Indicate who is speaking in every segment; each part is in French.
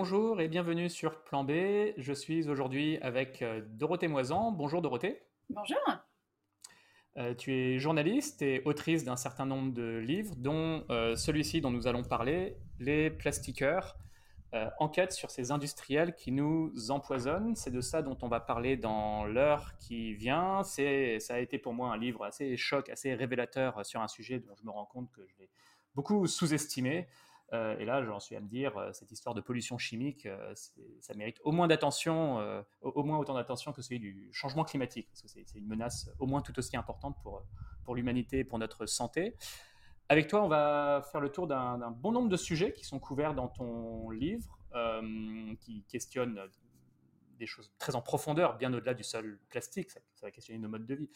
Speaker 1: Bonjour et bienvenue sur Plan B. Je suis aujourd'hui avec euh, Dorothée Moisan. Bonjour Dorothée.
Speaker 2: Bonjour.
Speaker 1: Euh, tu es journaliste et autrice d'un certain nombre de livres, dont euh, celui-ci dont nous allons parler, Les plastiqueurs, enquête sur ces industriels qui nous empoisonnent. C'est de ça dont on va parler dans l'heure qui vient. C'est, ça a été pour moi un livre assez choc, assez révélateur sur un sujet dont je me rends compte que je l'ai beaucoup sous-estimé. Euh, et là, j'en suis à me dire, euh, cette histoire de pollution chimique, euh, ça mérite au moins d'attention, au, moins autant d'attention que celui du changement climatique, parce que c'est une menace au moins tout aussi importante pour, pour l'humanité et pour notre santé. Avec toi, on va faire le tour d'un bon nombre de sujets qui sont couverts dans ton livre, qui questionnent des choses très en profondeur, bien au-delà du seul plastique, ça, ça va questionner nos modes de vie.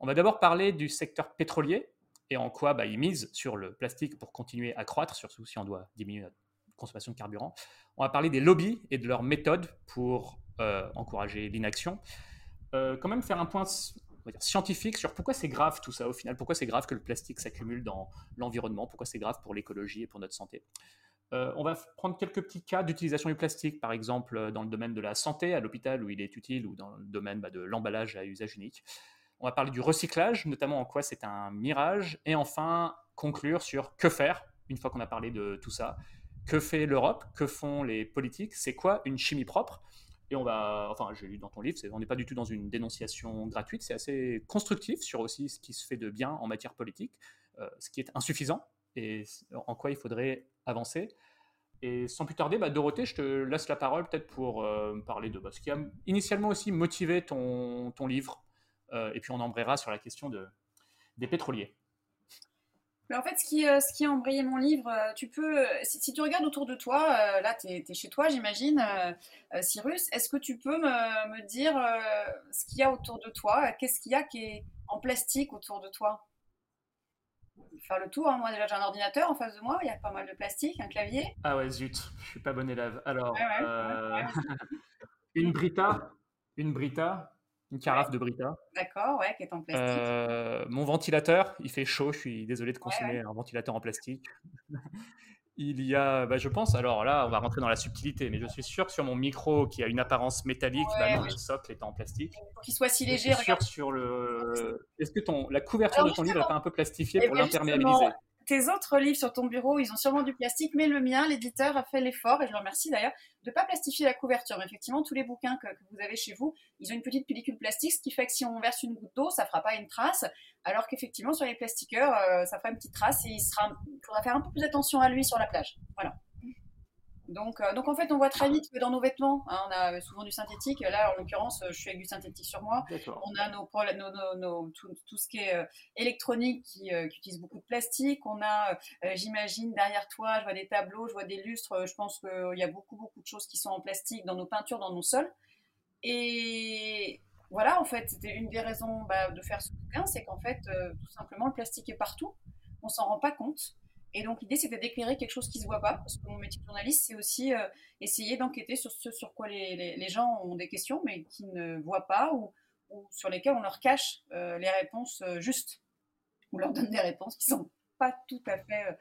Speaker 1: On va d'abord parler du secteur pétrolier, et en quoi bah, ils misent sur le plastique pour continuer à croître, surtout si on doit diminuer la consommation de carburant. On va parler des lobbies et de leurs méthodes pour euh, encourager l'inaction. Euh, quand même faire un point scientifique sur pourquoi c'est grave tout ça au final, pourquoi c'est grave que le plastique s'accumule dans l'environnement, pourquoi c'est grave pour l'écologie et pour notre santé? Euh, on va prendre quelques petits cas d'utilisation du plastique, par exemple dans le domaine de la santé, à l'hôpital où il est utile, ou dans le domaine bah, de l'emballage à usage unique. On va parler du recyclage, notamment en quoi c'est un mirage. Et enfin, conclure sur que faire, une fois qu'on a parlé de tout ça. Que fait l'Europe? Que font les politiques? C'est quoi une chimie propre? Et on va, enfin, j'ai lu dans ton livre, on n'est pas du tout dans une dénonciation gratuite, c'est assez constructif sur aussi ce qui se fait de bien en matière politique, euh, ce qui est insuffisant et en quoi il faudrait avancer. Et sans plus tarder, bah, Dorothée, je te laisse la parole peut-être pour euh, parler de bah, ce qui a initialement aussi motivé ton, ton livre et puis on embrayera sur la question de, des pétroliers.
Speaker 2: Mais en fait, ce qui, euh, ce qui a embrayé mon livre, euh, tu peux, si, tu regardes autour de toi, là, tu es, chez toi, j'imagine, Cyrus, est-ce que tu peux me, me dire ce qu'il y a autour de toi Qu'est-ce qu'il y a qui est en plastique autour de toi? Faire le tour, hein. moi déjà j'ai un ordinateur en face de moi, il y a pas mal de plastique, un clavier.
Speaker 1: Ah ouais, zut, je suis pas bon élève. Alors, une Brita, une Brita, une carafe de Brita.
Speaker 2: D'accord, ouais, qui est en plastique.
Speaker 1: Euh, mon ventilateur, il fait chaud, je suis désolé de consommer un ventilateur en plastique. il y a, bah, je pense, alors là, on va rentrer dans la subtilité, mais je suis sûr que sur mon micro qui a une apparence métallique, bah le socle est en plastique.
Speaker 2: Pour qu'il soit si léger, je
Speaker 1: suis sûr sur le. Est-ce que ton, la couverture de ton livre n'est pas un peu plastifiée pour l'imperméabiliser?
Speaker 2: Tes autres livres sur ton bureau, ils ont sûrement du plastique, mais le mien, l'éditeur a fait l'effort, et je le remercie d'ailleurs, de ne pas plastifier la couverture. Mais effectivement, tous les bouquins que, vous avez chez vous, ils ont une petite pellicule plastique, ce qui fait que si on verse une goutte d'eau, ça ne fera pas une trace, alors qu'effectivement, sur les plastiqueurs, euh, ça fera une petite trace et il, sera, il faudra faire un peu plus attention à lui sur la plage. Voilà. Donc, euh, donc en fait, on voit très vite que dans nos vêtements, hein, on a souvent du synthétique. Là, en l'occurrence, je suis avec du synthétique sur moi. On a nos, nos, tout, tout, ce qui est euh, électronique qui, euh, qui, utilise beaucoup de plastique. On a, j'imagine, derrière toi, je vois des tableaux, je vois des lustres. Je pense qu'il y a beaucoup, beaucoup de choses qui sont en plastique dans nos peintures, dans nos sols. Et voilà, en fait, c'était une des raisons bah, de faire ce bouquin, c'est qu'en fait, tout simplement, le plastique est partout. On s'en rend pas compte. Et donc l'idée c'était d'éclairer quelque chose qui se voit pas, parce que mon métier de journaliste c'est aussi euh, essayer d'enquêter sur ce sur quoi les, gens ont des questions mais qui ne voient pas ou, sur lesquelles on leur cache euh, les réponses euh, justes, ou leur donne des réponses qui sont pas tout à fait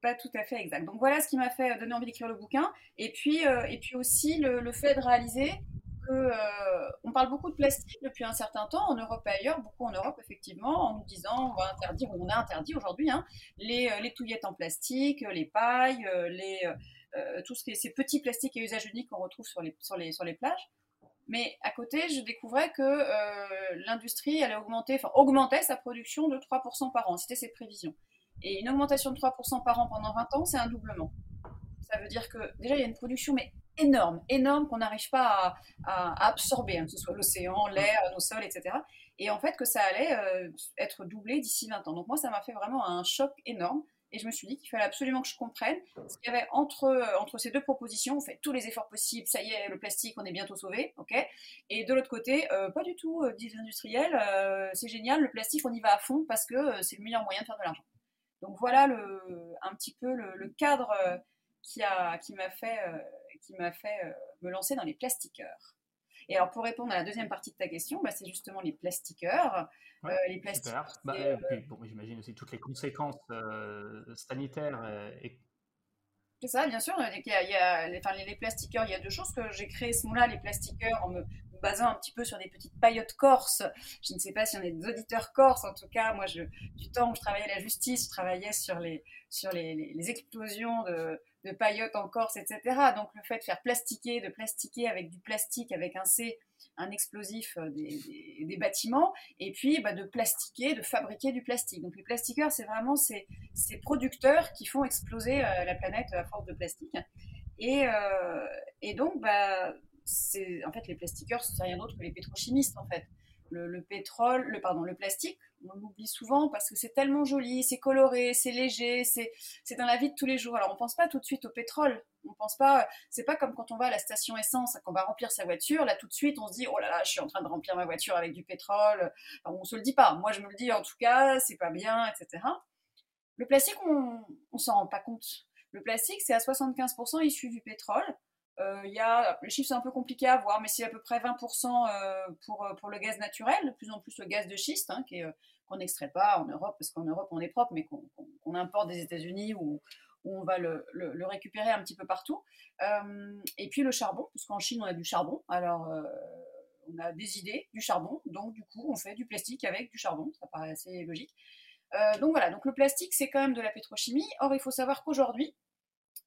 Speaker 2: pas tout à fait exactes. Donc voilà ce qui m'a fait donner envie d'écrire le bouquin. Et puis, et puis aussi le fait de réaliser euh, on parle beaucoup de plastique depuis un certain temps en Europe et ailleurs, beaucoup en Europe effectivement, en nous disant on va interdire, on a interdit aujourd'hui hein, les, euh, les, touillettes en plastique, les pailles, euh, les, tous ces petits plastiques à usage unique qu'on retrouve sur les plages. Mais à côté, je découvrais que l'industrie allait augmenter, enfin augmentait sa production de 3% par an. C'était ses prévisions. Et une augmentation de 3% par an pendant 20 ans, c'est un doublement. Ça veut dire que déjà, il y a une production mais énorme, énorme qu'on n'arrive pas à, absorber, hein, que ce soit l'océan, l'air, nos sols, etc. Et en fait, que ça allait euh, être doublé d'ici 20 ans. Donc moi, ça m'a fait vraiment un choc énorme. Et je me suis dit qu'il fallait absolument que je comprenne ce qu'il y avait entre, euh, entre ces deux propositions. On fait tous les efforts possibles, ça y est, le plastique, on est bientôt sauvé, ok Et de l'autre côté, euh, pas du tout, disent les industriels, c'est génial, le plastique, on y va à fond parce que c'est le meilleur moyen de faire de l'argent. Donc voilà le, un petit peu le, cadre qui m'a qui fait qui m'a fait euh, me lancer dans les plastiqueurs. Et alors, pour répondre à la deuxième partie de ta question, bah, c'est justement les plastiqueurs.
Speaker 1: Euh, les plastiqueurs. Bah, euh, J'imagine aussi toutes les conséquences sanitaires et
Speaker 2: C'est ça, bien sûr. Il y a, il y a les, enfin, les, plastiqueurs, il y a deux choses que j'ai créé ce mot-là, les plastiqueurs, en me basant un petit peu sur des petites paillotes corses. Je ne sais pas si on est des auditeurs corses, en tout cas, moi, je, du temps où je travaillais à la justice, je travaillais sur les, sur les, les explosions de, de paillotes en Corse, etc. Donc le fait de faire plastiquer, de plastiquer avec du plastique, avec un C, un explosif euh, des, bâtiments, et puis bah, de plastiquer, de fabriquer du plastique. Donc les plastiqueurs, c'est vraiment ces, producteurs qui font exploser euh, la planète à force de plastique. Et, euh, et donc, bah, en fait, les plastiqueurs, ce n'est rien d'autre que les pétrochimistes, en fait le, pétrole, le, pardon, le plastique, on l'oublie souvent parce que c'est tellement joli, c'est coloré, c'est léger, c'est, dans la vie de tous les jours. Alors on pense pas tout de suite au pétrole. On pense pas, c'est pas comme quand on va à la station essence, qu'on va remplir sa voiture. Là tout de suite on se dit oh là là, je suis en train de remplir ma voiture avec du pétrole. On on se le dit pas. Moi je me le dis en tout cas, c'est pas bien, etc. Le plastique, on, on s'en rend pas compte. Le plastique, c'est à 75% issu du pétrole. Euh, il y a, le chiffre c'est un peu compliqué à voir, mais c'est à peu près 20% euh, pour, euh, pour le gaz naturel, de plus en plus le gaz de schiste, hein, qu'on n'extrait pas en Europe, parce qu'en Europe on est propre, mais qu'on importe des États-Unis où, où, on va le, le, récupérer un petit peu partout. et puis le charbon, parce qu'en Chine on a du charbon, alors on a des idées du charbon, donc du coup on fait du plastique avec du charbon, ça paraît assez logique. donc voilà, donc le plastique c'est quand même de la pétrochimie. Or il faut savoir qu'aujourd'hui,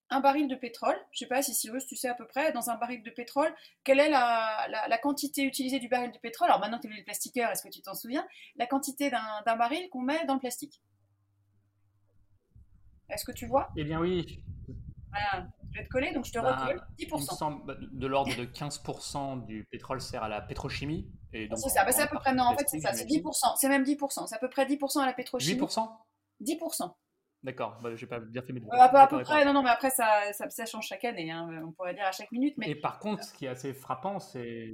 Speaker 2: un baril de pétrole, je ne sais pas si Cyrus, tu sais à peu près, dans un baril de pétrole, quelle est la, quantité utilisée du baril de pétrole Alors maintenant que tu es le plastiqueur, est-ce que tu t'en souviens La quantité d'un baril qu'on met dans le plastique? Est-ce que tu vois?
Speaker 1: Eh bien oui.
Speaker 2: Voilà, je vais te coller, donc je te bah, recolle 10%.
Speaker 1: Bah, de l'ordre de 15% du pétrole sert à la pétrochimie.
Speaker 2: C'est ça, bah, c'est à peu près, non, en fait c'est ça, c'est 10%, c'est même 10%, c'est à peu près 10% à la pétrochimie.
Speaker 1: 8%
Speaker 2: 10%.
Speaker 1: D'accord, bah, j'ai pas bien fait mes
Speaker 2: devoirs. à peu près, non, non, mais après ça, ça, change chaque année, hein, on pourrait dire à chaque minute. Mais...
Speaker 1: Et par contre, ce qui est assez frappant, c'est.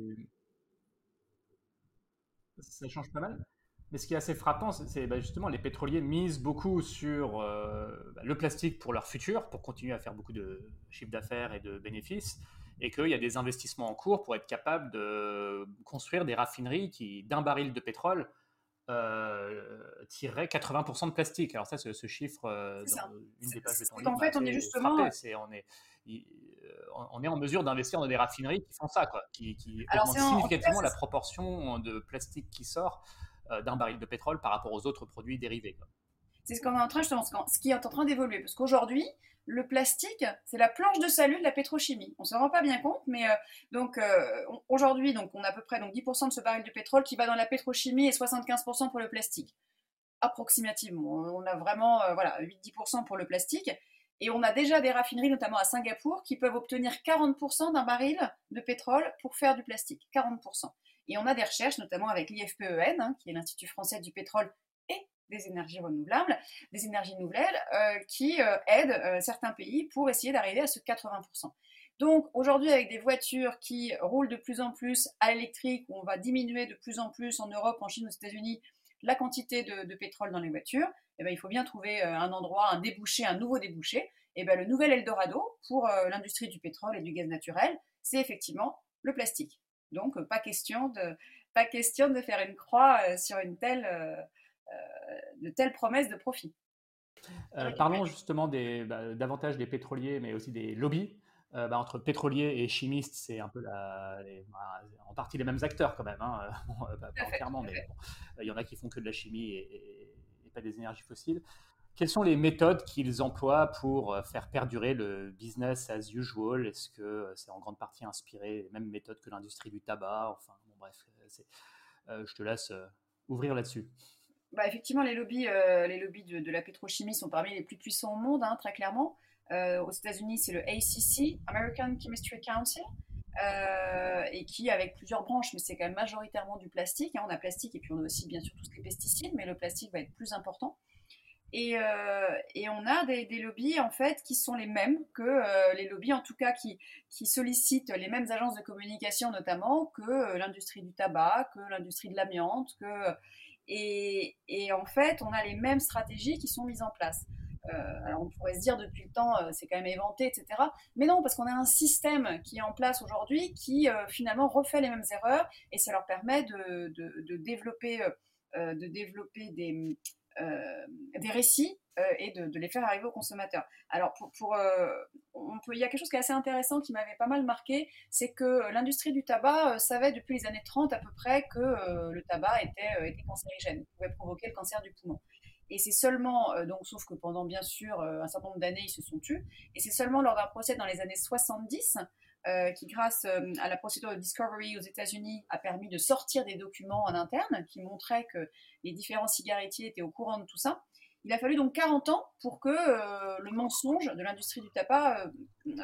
Speaker 1: Ça change pas mal. Mais ce qui est assez frappant, c'est bah, justement les pétroliers misent beaucoup sur euh, bah, le plastique pour leur futur, pour continuer à faire beaucoup de chiffre d'affaires et de bénéfices, et qu'il y a des investissements en cours pour être capable de construire des raffineries qui, d'un baril de pétrole, euh, tirerait 80% de plastique. Alors ça, ce, ce chiffre, euh, dans une des pages de
Speaker 2: ton En fait, on est justement...
Speaker 1: c'est on, est, euh, on est en mesure d'investir dans des raffineries qui font ça, quoi, qui, qui augmentent significativement la proportion de plastique qui sort d'un baril de pétrole par rapport aux autres produits dérivés.
Speaker 2: C'est ce qu'on est en train, justement, ce qui est en train d'évoluer. Parce qu'aujourd'hui, le plastique, c'est la planche de salut de la pétrochimie. On ne se rend pas bien compte, mais euh, donc euh, aujourd'hui, on a à peu près donc 10% de ce baril de pétrole qui va dans la pétrochimie et 75% pour le plastique. Approximativement, on a vraiment euh, voilà 8-10% pour le plastique. Et on a déjà des raffineries, notamment à Singapour, qui peuvent obtenir 40% d'un baril de pétrole pour faire du plastique. 40%. Et on a des recherches, notamment avec l'IFPEN, hein, qui est l'Institut français du pétrole des énergies renouvelables, des énergies nouvelles euh, qui euh, aident euh, certains pays pour essayer d'arriver à ce 80%. Donc aujourd'hui, avec des voitures qui roulent de plus en plus à l'électrique, on va diminuer de plus en plus en Europe, en Chine, aux États-Unis, la quantité de, pétrole dans les voitures, eh ben, il faut bien trouver un endroit, un débouché, un nouveau débouché. Eh ben, le nouvel Eldorado pour l'industrie du pétrole et du gaz naturel, c'est effectivement le plastique. Donc pas question de, pas question de faire une croix sur une telle de telles promesses de profit.
Speaker 1: Euh, parlons justement des, bah, davantage des pétroliers, mais aussi des lobbies. Euh, bah, entre pétroliers et chimistes, c'est un peu la, bah, en partie les mêmes acteurs quand même, hein. pas, entièrement, mais il y en a qui font que de la chimie et, pas des énergies fossiles. Quelles sont les méthodes qu'ils emploient pour euh, faire perdurer le business as usual? Est-ce que c'est en grande partie inspiré des mêmes méthodes que l'industrie du tabac? Enfin, bon, bref, je te laisse ouvrir là-dessus
Speaker 2: bah, effectivement, les lobbies, euh, les lobbies de, la pétrochimie sont parmi les plus puissants au monde, hein, très clairement. Euh, aux États-Unis, c'est le ACC, American Chemistry Council, euh, et qui, avec plusieurs branches, mais c'est quand même majoritairement du plastique. Hein. on a plastique et puis on a aussi, bien sûr, qui est pesticides, mais le plastique va être plus important. Et, on a des, lobbies, en fait, qui sont les mêmes que les lobbies, en tout cas, qui sollicitent les mêmes agences de communication, notamment, que l'industrie du tabac, que l'industrie de l'amiante, que et, en fait, on a les mêmes stratégies qui sont mises en place. Euh, alors on pourrait se dire depuis le temps, euh, c'est quand même éventé, etc. Mais non, parce qu'on a un système qui est en place aujourd'hui qui euh, finalement refait les mêmes erreurs et ça leur permet de, développer, de développer des, des récits et de, les faire arriver aux consommateurs. Alors, pour, on peut, il y a quelque chose qui est assez intéressant qui m'avait pas mal marqué, c'est que l'industrie du tabac savait depuis les années 30 à peu près que le tabac était, cancérigène, pouvait provoquer le cancer du poumon. Et c'est seulement, donc, sauf que pendant bien sûr un certain nombre d'années, ils se sont tus, et c'est seulement lors d'un procès dans les années 70 euh, qui, grâce euh, à la procédure de discovery aux États-Unis, a permis de sortir des documents en interne qui montraient que les différents cigarettiers étaient au courant de tout ça. Il a fallu donc 40 ans pour que euh, le mensonge de l'industrie du tabac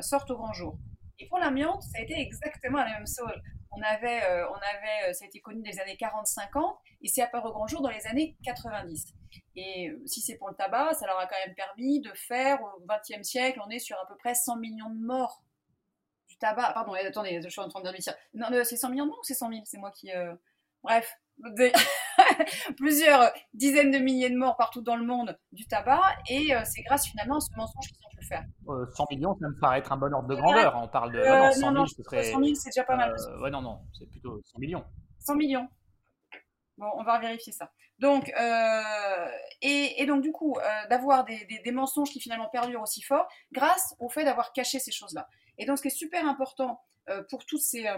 Speaker 2: sorte au grand jour. Et pour l'amiante, ça a été exactement la même chose. On avait, on avait, ça a été connu les années 40-50 et c'est apparu au grand jour dans les années 90. Et si c'est pour le tabac, ça leur a quand même permis de faire, au XXe siècle, on est sur à peu près 100 millions de morts tabac. Pardon, attendez, je suis en train de dire. Non, c'est 100 millions de ou c'est 100 000 C'est moi qui. Euh, bref, plusieurs dizaines de milliers de morts partout dans le monde du tabac, et euh, c'est grâce finalement à ce mensonge qu'ils ont pu faire.
Speaker 1: 100 euh, millions, ça me paraît être un bon ordre de grandeur. On parle de.
Speaker 2: non, 100 000, serait... 100 000 c'est déjà pas mal.
Speaker 1: ouais, non, non, c'est plutôt 100 millions.
Speaker 2: 100 millions. Bon, on va vérifier ça. Donc, et, et, donc du coup, d'avoir des, des, des, mensonges qui finalement perdurent aussi fort, grâce au fait d'avoir caché ces choses-là. Et donc, ce qui est super important euh, pour, tous ces, euh,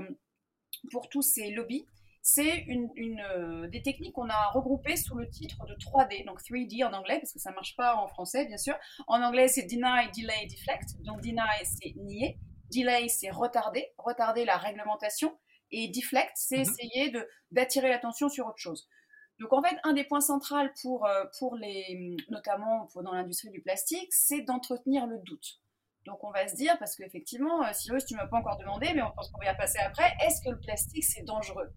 Speaker 2: pour tous ces lobbies, c'est une, euh, des techniques qu'on a regroupées sous le titre de 3D, donc 3D en anglais, parce que ça ne marche pas en français, bien sûr. En anglais, c'est deny, delay, deflect. Donc, deny, c'est nier. Delay, c'est retarder, retarder la réglementation. Et deflect, c'est mhm. essayer d'attirer l'attention sur autre chose. Donc en fait, un des points centraux pour, pour les, notamment pour, dans l'industrie du plastique, c'est d'entretenir le doute. Donc on va se dire, parce qu'effectivement, euh, Cyrus, tu ne m'as pas encore demandé, mais on pense qu'on va y passer après, est-ce que le plastique c'est dangereux?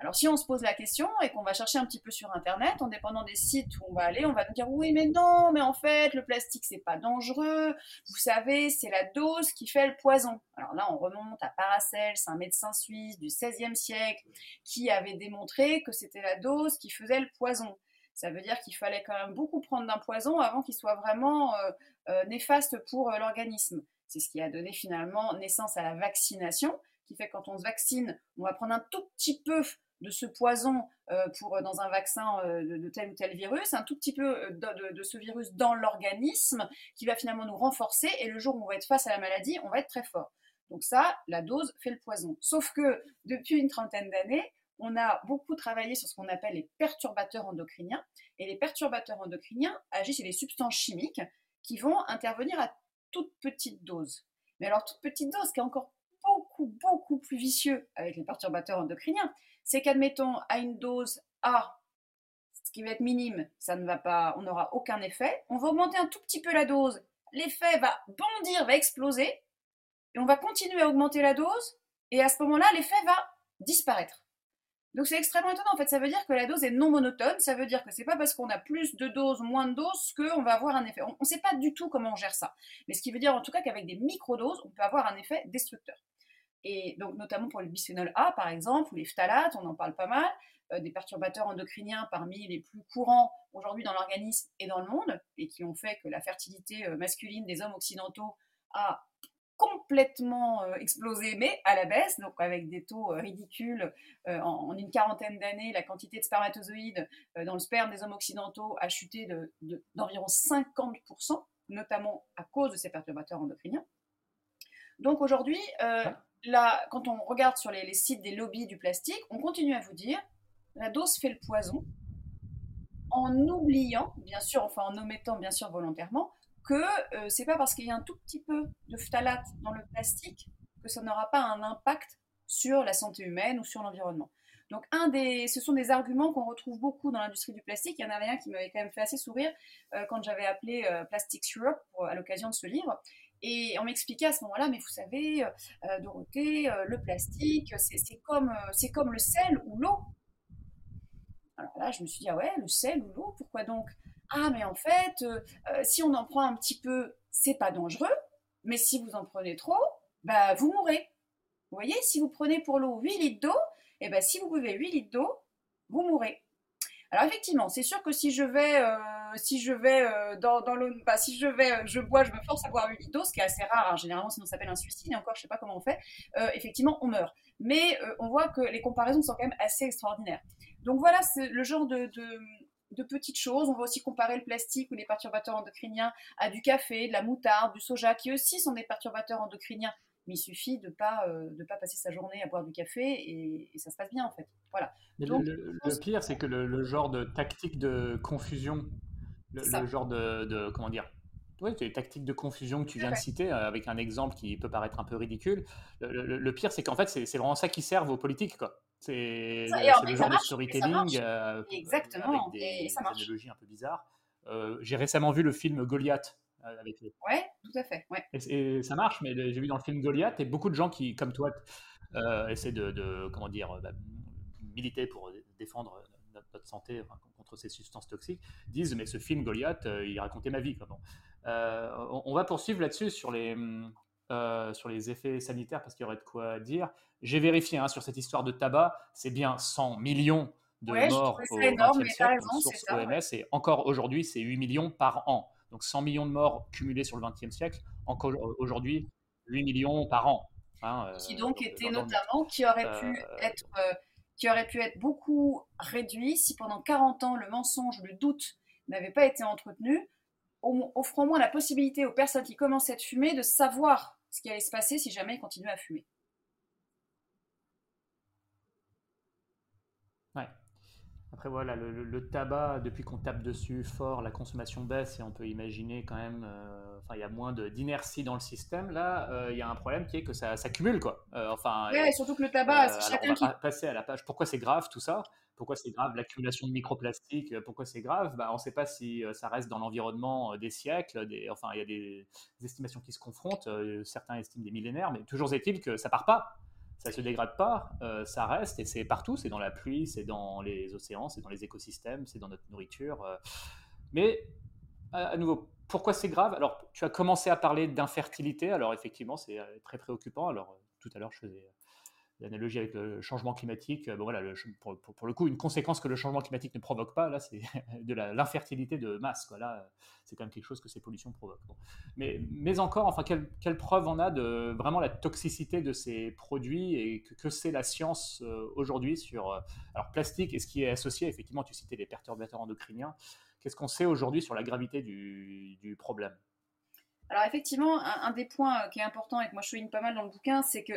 Speaker 2: Alors si on se pose la question et qu'on va chercher un petit peu sur internet, en dépendant des sites où on va aller, on va nous dire oui mais non, mais en fait le plastique c'est pas dangereux, vous savez c'est la dose qui fait le poison. Alors là on remonte à Paracels, un médecin suisse du XVIe siècle qui avait démontré que c'était la dose qui faisait le poison. Ça veut dire qu'il fallait quand même beaucoup prendre d'un poison avant qu'il soit vraiment euh, euh, néfaste pour euh, l'organisme. C'est ce qui a donné finalement naissance à la vaccination, qui fait que quand on se vaccine, on va prendre un tout petit peu de ce poison pour, dans un vaccin de, tel ou tel virus, un tout petit peu de, de ce virus dans l'organisme, qui va finalement nous renforcer, et le jour où on va être face à la maladie, on va être très fort. Donc ça, la dose fait le poison. Sauf que depuis une trentaine d'années, on a beaucoup travaillé sur ce qu'on appelle les perturbateurs endocriniens. Et les perturbateurs endocriniens agissent sur des substances chimiques qui vont intervenir à toute petite dose. Mais alors, toute petite dose, qui est encore beaucoup, beaucoup plus vicieux avec les perturbateurs endocriniens, c'est qu'admettons, à une dose A, ce qui va être minime, ça ne va pas, on n'aura aucun effet. On va augmenter un tout petit peu la dose, l'effet va bondir, va exploser, et on va continuer à augmenter la dose, et à ce moment-là, l'effet va disparaître. Donc c'est extrêmement étonnant. En fait, ça veut dire que la dose est non monotone. Ça veut dire que c'est pas parce qu'on a plus de doses, moins de doses, qu'on va avoir un effet. On ne sait pas du tout comment on gère ça. Mais ce qui veut dire en tout cas qu'avec des microdoses, on peut avoir un effet destructeur. Et donc notamment pour le bisphénol A, par exemple, ou les phtalates, on en parle pas mal, euh, des perturbateurs endocriniens parmi les plus courants aujourd'hui dans l'organisme et dans le monde, et qui ont fait que la fertilité euh, masculine des hommes occidentaux a complètement euh, explosé, mais à la baisse, donc avec des taux ridicules. En, une quarantaine d'années, la quantité de spermatozoïdes dans le sperme des hommes occidentaux a chuté d'environ 50%, notamment à cause de ces perturbateurs endocriniens. Donc aujourd'hui, quand on regarde sur les, les sites des lobbies du plastique, on continue à vous dire la dose fait le poison, en oubliant, bien sûr, enfin en omettant bien sûr volontairement, que euh, c'est pas parce qu'il y a un tout petit peu de phtalate dans le plastique que ça n'aura pas un impact sur la santé humaine ou sur l'environnement. Donc, un des, ce sont des arguments qu'on retrouve beaucoup dans l'industrie du plastique. Il y en avait un qui m'avait quand même fait assez sourire euh, quand j'avais appelé euh, Plastics Europe à l'occasion de ce livre. Et on m'expliquait à ce moment-là, mais vous savez, Dorothée, le plastique, c'est comme, c'est comme le sel ou l'eau. Alors là, je me suis dit, ah ouais, le sel ou l'eau, pourquoi donc? Ah mais en fait, euh, euh, si on en prend un petit peu, c'est pas dangereux, mais si vous en prenez trop, bah vous mourrez. Vous voyez, si vous prenez pour l'eau 8 litres d'eau, et eh ben si vous buvez 8 litres d'eau, vous mourrez. Alors effectivement, c'est sûr que si je vais, euh, si je vais dans, l'eau, bah, si je vais, je bois, je me force à boire 8 litres d'eau, ce qui est assez rare, hein, généralement sinon ça s'appelle un suicide, et encore je sais pas comment on fait, effectivement on meurt. Mais on voit que les comparaisons sont quand même assez extraordinaires. Donc voilà, c'est le genre de, de petites choses. On va aussi comparer le plastique ou les perturbateurs endocriniens à du café, de la moutarde, du soja, qui aussi sont des perturbateurs endocriniens. Mais il suffit de ne pas, euh, de pas passer sa journée à boire du café et, ça se passe bien en fait. Voilà.
Speaker 1: le, pire, c'est que le, genre de tactique de confusion, le, genre de, comment dire, les tactiques de confusion que tu viens de citer, euh, avec un exemple qui peut paraître un peu ridicule. Le, pire, c'est qu'en fait, c'est vraiment ça qui sert aux politiques. Quoi. C'est le genre de storytelling
Speaker 2: euh, Exactement.
Speaker 1: avec des, analogies un peu bizarres. Euh, j'ai récemment vu le film Goliath.
Speaker 2: Avec les... Ouais, tout à fait. Ouais.
Speaker 1: Et, ça marche, mais j'ai vu dans le film Goliath et beaucoup de gens qui, comme toi, essaient de, comment dire, bah, militer pour défendre notre, santé contre ces substances toxiques, disent mais ce film Goliath, il racontait ma vie. Quoi. Euh, on, va poursuivre là-dessus sur les, euh, sur les effets sanitaires parce qu'il y aurait de quoi dire. J'ai vérifié hein, sur cette histoire de tabac, c'est bien 100 millions de morts au énorme, siècle, source OMS, et encore aujourd'hui, c'est 8 millions par an. Donc 100 millions de morts cumulés sur le XXe siècle, encore aujourd'hui, 8 millions par an.
Speaker 2: Hein, euh, qui donc était notamment, qui aurait pu être qui aurait pu être beaucoup réduit si pendant 40 ans le mensonge, le doute n'avait pas été entretenu, offrons au moins la possibilité aux personnes qui commençaient à fumer de savoir ce qui allait se passer si jamais ils continuaient à fumer.
Speaker 1: Ouais. Après voilà, le, tabac, depuis qu'on tape dessus fort, la consommation baisse et on peut imaginer quand même, euh, enfin il y a moins d'inertie dans le système. Là, euh, il y a un problème qui est que ça s'accumule quoi.
Speaker 2: Euh, enfin. Ouais, surtout que le tabac,
Speaker 1: c'est chacun va passer à la page. Pourquoi c'est grave tout ça? Pourquoi c'est grave l'accumulation de microplastiques euh, Pourquoi c'est grave? Bah, On ne sait pas si euh, ça reste dans l'environnement euh, des siècles. Des, enfin, il y a des, estimations qui se confrontent. certains estiment des millénaires, mais toujours est-il que ça part pas. Ça se dégrade pas, ça reste et c'est partout. C'est dans la pluie, c'est dans les océans, c'est dans les écosystèmes, c'est dans notre nourriture. mais à, nouveau, pourquoi c'est grave? Alors, tu as commencé à parler d'infertilité. Alors, effectivement, c'est très préoccupant. Alors, tout à l'heure, je faisais l'analogie avec le changement climatique, euh, bon, voilà, pour, pour, le coup, une conséquence que le changement climatique ne provoque pas, là, c'est de l'infertilité de masse. Quoi. Là, c'est quand même quelque chose que ces pollutions provoquent. Mais, mais encore, enfin, quelle, quelle, preuve on a de vraiment la toxicité de ces produits et que, que c'est la science euh, aujourd'hui sur euh, alors plastique et ce qui est associé, effectivement, tu citais les perturbateurs endocriniens. Qu'est-ce qu'on sait aujourd'hui sur la gravité du, du problème?
Speaker 2: Alors effectivement, un, un, des points qui est important et que moi je souligne pas mal dans le bouquin, c'est que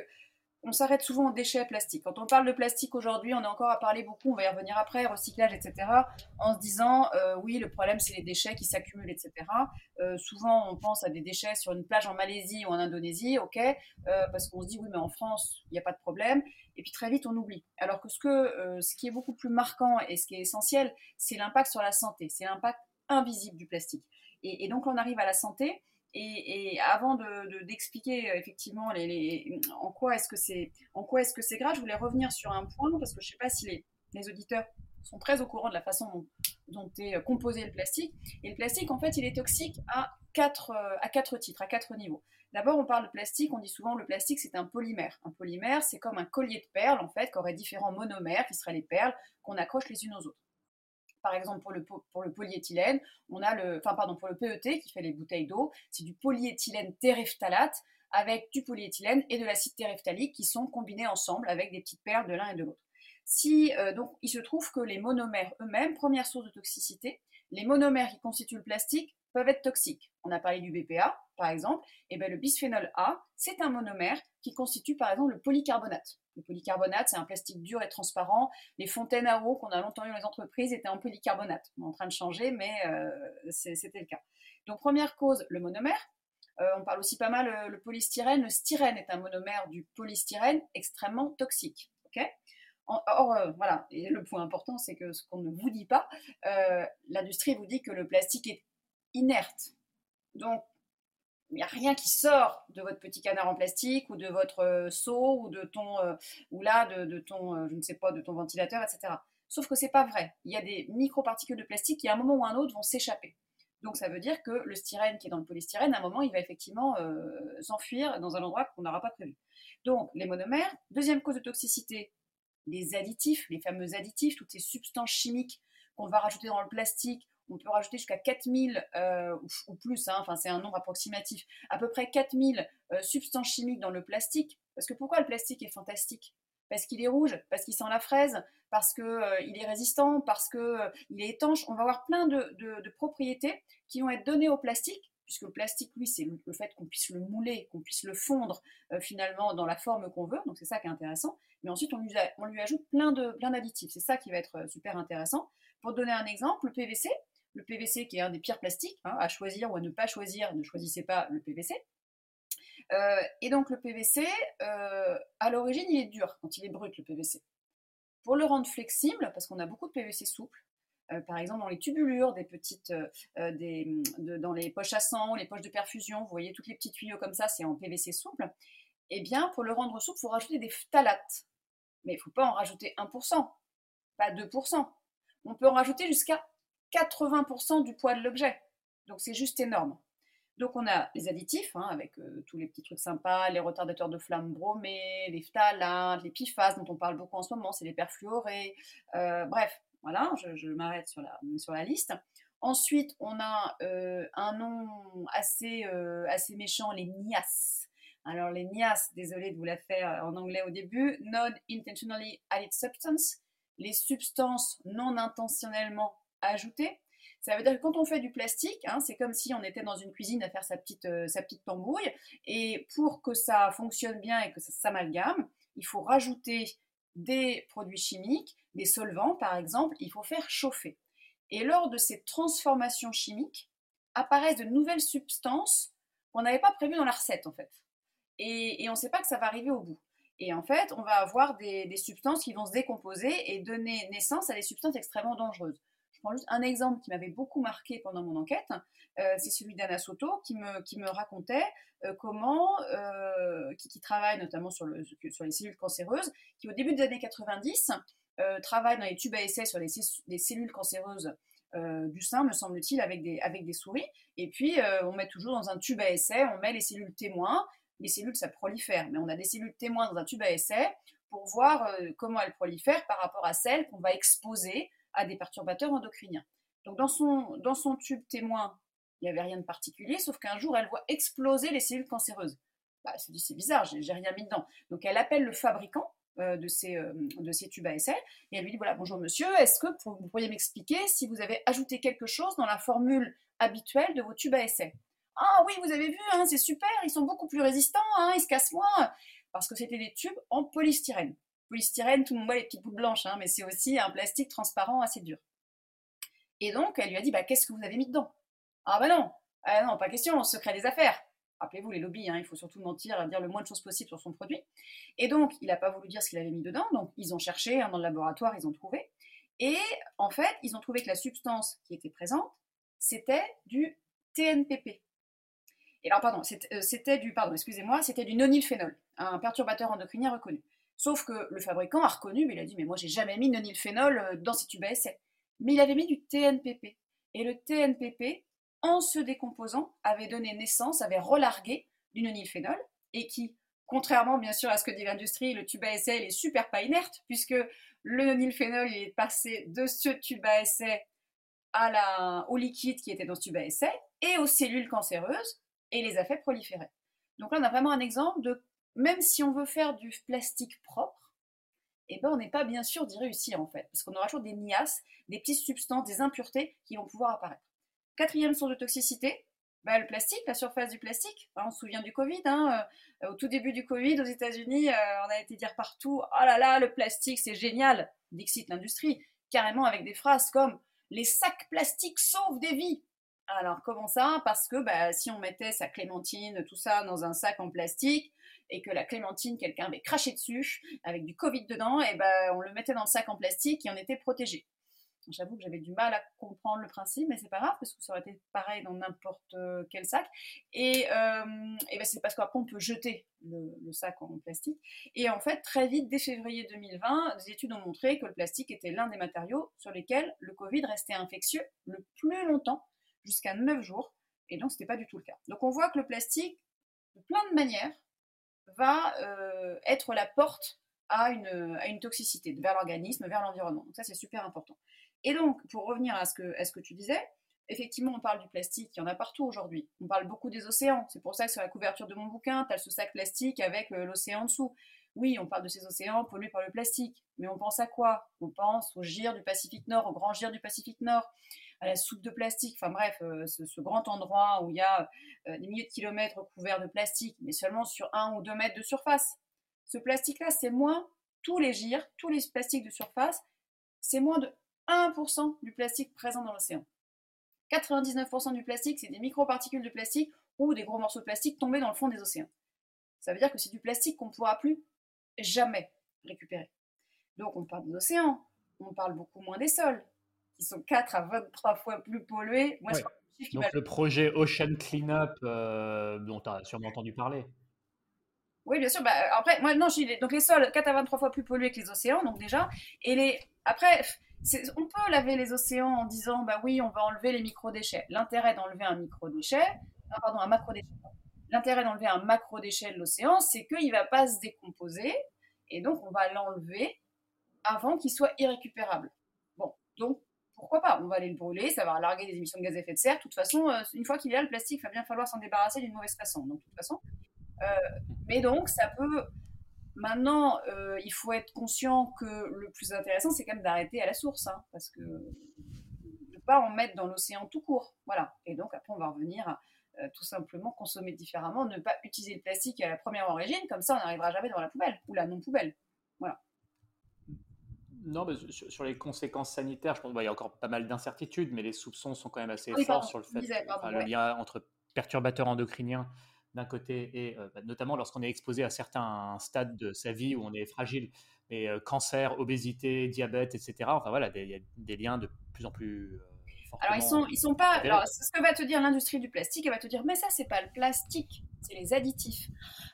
Speaker 2: on s'arrête souvent aux déchets plastiques. Quand on parle de plastique aujourd'hui, on est encore à parler beaucoup, on va y revenir après, recyclage, etc., en se disant, euh, oui, le problème, c'est les déchets qui s'accumulent, etc. Euh, souvent, on pense à des déchets sur une plage en Malaisie ou en Indonésie, ok, euh, parce qu'on se dit, oui, mais en France, il n'y a pas de problème. Et puis très vite, on oublie. Alors que ce, que, ce qui est beaucoup plus marquant et ce qui est essentiel, c'est l'impact sur la santé, c'est l'impact invisible du plastique. Et donc, on arrive à la santé. Et, avant d'expliquer de, effectivement les, en quoi est-ce que c'est en quoi est-ce que c'est grave, je voulais revenir sur un point parce que je ne sais pas si les, les, auditeurs sont très au courant de la façon dont, est composé le plastique. Et le plastique, en fait, il est toxique à quatre, à quatre titres, à quatre niveaux. D'abord, on parle de plastique, on dit souvent le plastique c'est un polymère. Un polymère, c'est comme un collier de perles en fait, qui aurait différents monomères, qui seraient les perles qu'on accroche les unes aux autres par exemple pour le, polyéthylène, on a le, enfin pardon, pour le PET qui fait les bouteilles d'eau, c'est du polyéthylène terephthalate avec du polyéthylène et de l'acide terephtalique qui sont combinés ensemble avec des petites perles de l'un et de l'autre. Si euh, donc il se trouve que les monomères eux-mêmes, première source de toxicité, les monomères qui constituent le plastique peuvent être toxiques. On a parlé du BPA, par exemple, et bien le bisphénol A, c'est un monomère qui constitue par exemple le polycarbonate. Le polycarbonate, c'est un plastique dur et transparent. Les fontaines à eau qu'on a longtemps eu dans les entreprises étaient en polycarbonate. On est en train de changer, mais euh, c'était le cas. Donc, première cause, le monomère. Euh, on parle aussi pas mal euh, le polystyrène. Le styrène est un monomère du polystyrène extrêmement toxique. Or, voilà, et le point important, c'est que ce qu'on ne vous dit pas, l'industrie vous dit que le plastique est inerte. Donc, il n'y a rien qui sort de votre petit canard en plastique ou de votre euh, seau ou de ton euh, euh, ventilateur etc. Sauf que c'est pas vrai. Il y a des microparticules de plastique qui à un moment ou à un autre vont s'échapper. Donc ça veut dire que le styrène qui est dans le polystyrène, à un moment, il va effectivement s'enfuir dans un endroit qu'on n'aura pas prévu. Donc les monomères. Deuxième cause de toxicité, les additifs, les fameux additifs, toutes ces substances chimiques qu'on va rajouter dans le plastique on peut rajouter jusqu'à 4000 euh, ou, plus, hein, enfin c'est un nombre approximatif, à peu près 4000 euh, substances chimiques dans le plastique. Parce que pourquoi le plastique est fantastique? Parce qu'il est rouge, parce qu'il sent la fraise, parce qu'il euh, est résistant, parce qu'il euh, est étanche. On va avoir plein de, propriétés qui vont être données au plastique, puisque le plastique, lui, c'est le, fait qu'on puisse le mouler, qu'on puisse le fondre finalement dans la forme qu'on veut. Donc c'est ça qui est intéressant. Mais ensuite, on lui, ajoute plein d'additifs. C'est ça qui va être super intéressant. Pour donner un exemple, le PVC, le PVC qui est un des pires plastiques, hein, à choisir ou à ne pas choisir, ne choisissez pas le PVC. Euh, et donc le PVC, euh, à l'origine, il est dur quand il est brut, le PVC. Pour le rendre flexible, parce qu'on a beaucoup de PVC souple, euh, par exemple dans les tubulures, des petites, dans les poches à sang, les poches de perfusion, vous voyez tous les petits tuyaux comme ça, c'est en PVC souple. Eh bien, pour le rendre souple, il faut rajouter des phtalates. Mais il ne faut pas en rajouter 1%, pas 2%. On peut en rajouter jusqu'à 80% du poids de l'objet. Donc c'est juste énorme. Donc on a les additifs, hein, avec euh, tous les petits trucs sympas, les retardateurs de flamme bromés, les phtalates, les PFAS dont on parle beaucoup en ce moment, c'est les perfluorés. Euh, bref, voilà, je, m'arrête sur la, sur la liste. Ensuite, on a euh, un nom assez, assez méchant, les NIAS. Alors les NIAS, désolé de vous la faire en anglais au début, Non-Intentionally Added Substance, les substances non intentionnellement ajoutées. Ça veut dire que quand on fait du plastique, hein, c'est comme si on était dans une cuisine à faire sa petite, euh, sa petite tambouille. Et pour que ça fonctionne bien et que ça s'amalgame, il faut rajouter des produits chimiques, des solvants par exemple, il faut faire chauffer. Et lors de ces transformations chimiques, apparaissent de nouvelles substances qu'on n'avait pas prévues dans la recette en fait. Et, on ne sait pas que ça va arriver au bout. Et en fait, on va avoir des substances qui vont se décomposer et donner naissance à des substances extrêmement dangereuses juste un exemple qui m'avait beaucoup marqué pendant mon enquête. Euh, c'est celui d'Anna Soto qui me, racontait euh, comment, euh, qui, travaille notamment sur, le, sur les cellules cancéreuses, qui au début des années 90 travaille dans les tubes à essai sur les, les cellules cancéreuses du sein, me semble-t-il, avec des, avec des souris. Et puis, on met toujours dans un tube à essai, on met les cellules témoins. Les cellules, ça prolifère, mais on a des cellules témoins dans un tube à essai pour voir comment elles prolifèrent par rapport à celles qu'on va exposer à des perturbateurs endocriniens. Donc dans son, tube témoin, il n'y avait rien de particulier, sauf qu'un jour, elle voit exploser les cellules cancéreuses. Bah, elle se dit, c'est bizarre, j'ai rien mis dedans. Donc elle appelle le fabricant euh, de, ces, euh, de ces tubes à essai, et elle lui dit, voilà, bonjour monsieur, est-ce que vous pourriez m'expliquer si vous avez ajouté quelque chose dans la formule habituelle de vos tubes à essai? Ah oui, vous avez vu, hein, c'est super, ils sont beaucoup plus résistants, hein, ils se cassent moins, parce que c'était des tubes en polystyrène polystyrène, tout le monde voit les petites boules blanches, hein, mais c'est aussi un plastique transparent assez dur. Et donc, elle lui a dit, bah, qu'est-ce que vous avez mis dedans? Ah bah non, ah non, pas question, secret des affaires. Rappelez-vous les lobbies, hein, il faut surtout mentir, dire le moins de choses possible sur son produit. Et donc, il n'a pas voulu dire ce qu'il avait mis dedans, donc ils ont cherché hein, dans le laboratoire, ils ont trouvé. Et en fait, ils ont trouvé que la substance qui était présente, c'était du TNPP. Et alors, pardon, euh, c'était du, pardon, excusez-moi, c'était du nonylphénol, un perturbateur endocrinien reconnu. Sauf que le fabricant a reconnu, mais il a dit, mais moi j'ai jamais mis nonylphénol euh, dans ces tubes à essai. Mais il avait mis du TNPP. Et le TNPP, en se décomposant, avait donné naissance, avait relargué du nonylphénol, et qui, contrairement bien sûr à ce que dit l'industrie, le tube à essai il est super pas inerte, puisque le nonylphénol est passé de ce tube à essai au liquide qui était dans ce tube à essai, et aux cellules cancéreuses, et les a fait proliférer. Donc là, on a vraiment un exemple de même si on veut faire du plastique propre, eh ben, on n'est pas bien sûr d'y réussir en fait, parce qu'on aura toujours des niaces, des petites substances, des impuretés qui vont pouvoir apparaître. Quatrième source de toxicité, bah, le plastique, la surface du plastique. on se souvient du Covid, hein, euh, au tout début du Covid aux États-Unis, euh, on a été dire partout Oh là là, le plastique c'est génial Dixit l'industrie, carrément avec des phrases comme Les sacs plastiques sauvent des vies alors comment ça? Parce que bah, si on mettait sa clémentine, tout ça dans un sac en plastique, et que la clémentine, quelqu'un avait craché dessus avec du Covid dedans, et ben on le mettait dans le sac en plastique et on était protégé. J'avoue que j'avais du mal à comprendre le principe, mais c'est pas grave parce que ça aurait été pareil dans n'importe euh, quel sac. Et, euh, ben c'est parce qu'après on peut jeter le, sac en plastique. Et en fait, très vite, dès février 2020, des études ont montré que le plastique était l'un des matériaux sur lesquels le Covid restait infectieux le plus longtemps, jusqu'à 9 jours. Et donc, ce n'était pas du tout le cas. Donc, on voit que le plastique, de plein de manières, va euh, être la porte à une, à toxicité vers l'organisme, vers l'environnement. Donc ça, c'est super important. Et donc, pour revenir à ce que, à ce que tu disais, effectivement, on parle du plastique, il y en a partout aujourd'hui. On parle beaucoup des océans. C'est pour ça que sur la couverture de mon bouquin, tu as ce sac plastique avec euh, l'océan en dessous. Oui, on parle de ces océans pollués par le plastique, mais on pense à quoi? On pense au gire du Pacifique Nord, au grand gire du Pacifique Nord, à la soupe de plastique, enfin bref, euh, ce, grand endroit où il y a euh, des milliers de kilomètres couverts de plastique, mais seulement sur un ou deux mètres de surface. Ce plastique-là, c'est moins, tous les gires, tous les plastiques de surface, c'est moins de 1% du plastique présent dans l'océan. 99% du plastique, c'est des microparticules de plastique ou des gros morceaux de plastique tombés dans le fond des océans. Ça veut dire que c'est du plastique qu'on ne pourra plus jamais récupérer. Donc on parle des océans, on parle beaucoup moins des sols, qui sont 4 à 23 fois plus pollués.
Speaker 1: Donc le projet Ocean Cleanup, euh, dont tu as sûrement entendu parler.
Speaker 2: Oui, bien sûr. Bah, après, moi, non, je donc les sols 4 à 23 fois plus pollués que les océans, donc déjà. Et les, après, on peut laver les océans en disant, bah oui, on va enlever les microdéchets. L'intérêt d'enlever un microdéchet, pardon, un macrodéchet. L'intérêt d'enlever un macrodéchet de l'océan, c'est qu'il ne va pas se décomposer, et donc on va l'enlever avant qu'il soit irrécupérable. Bon, donc pourquoi pas On va aller le brûler, ça va larguer des émissions de gaz à effet de serre. De toute façon, euh, une fois qu'il est là, le plastique, il va bien falloir s'en débarrasser d'une mauvaise façon. Donc, de toute façon, euh, mais donc, ça peut. Maintenant, euh, il faut être conscient que le plus intéressant, c'est quand même d'arrêter à la source, hein, parce que ne pas en mettre dans l'océan tout court. Voilà. Et donc, après, on va revenir tout simplement consommer différemment, ne pas utiliser le plastique à la première origine, comme ça, on n'arrivera jamais dans la poubelle ou la non-poubelle. Voilà.
Speaker 1: Non, mais sur, les conséquences sanitaires, je pense qu'il y a encore pas mal d'incertitudes, mais les soupçons sont quand même assez forts sur le fait, le lien entre perturbateurs endocriniens d'un côté et euh, bah, notamment lorsqu'on est exposé à certains stades de sa vie où on est fragile, mais euh, cancer, obésité, diabète, etc. Enfin voilà, il y a des liens de plus en plus euh,
Speaker 2: alors ils sont, ils sont pas. Alors ce que va te dire l'industrie du plastique, elle va te dire mais ça c'est pas le plastique, c'est les additifs.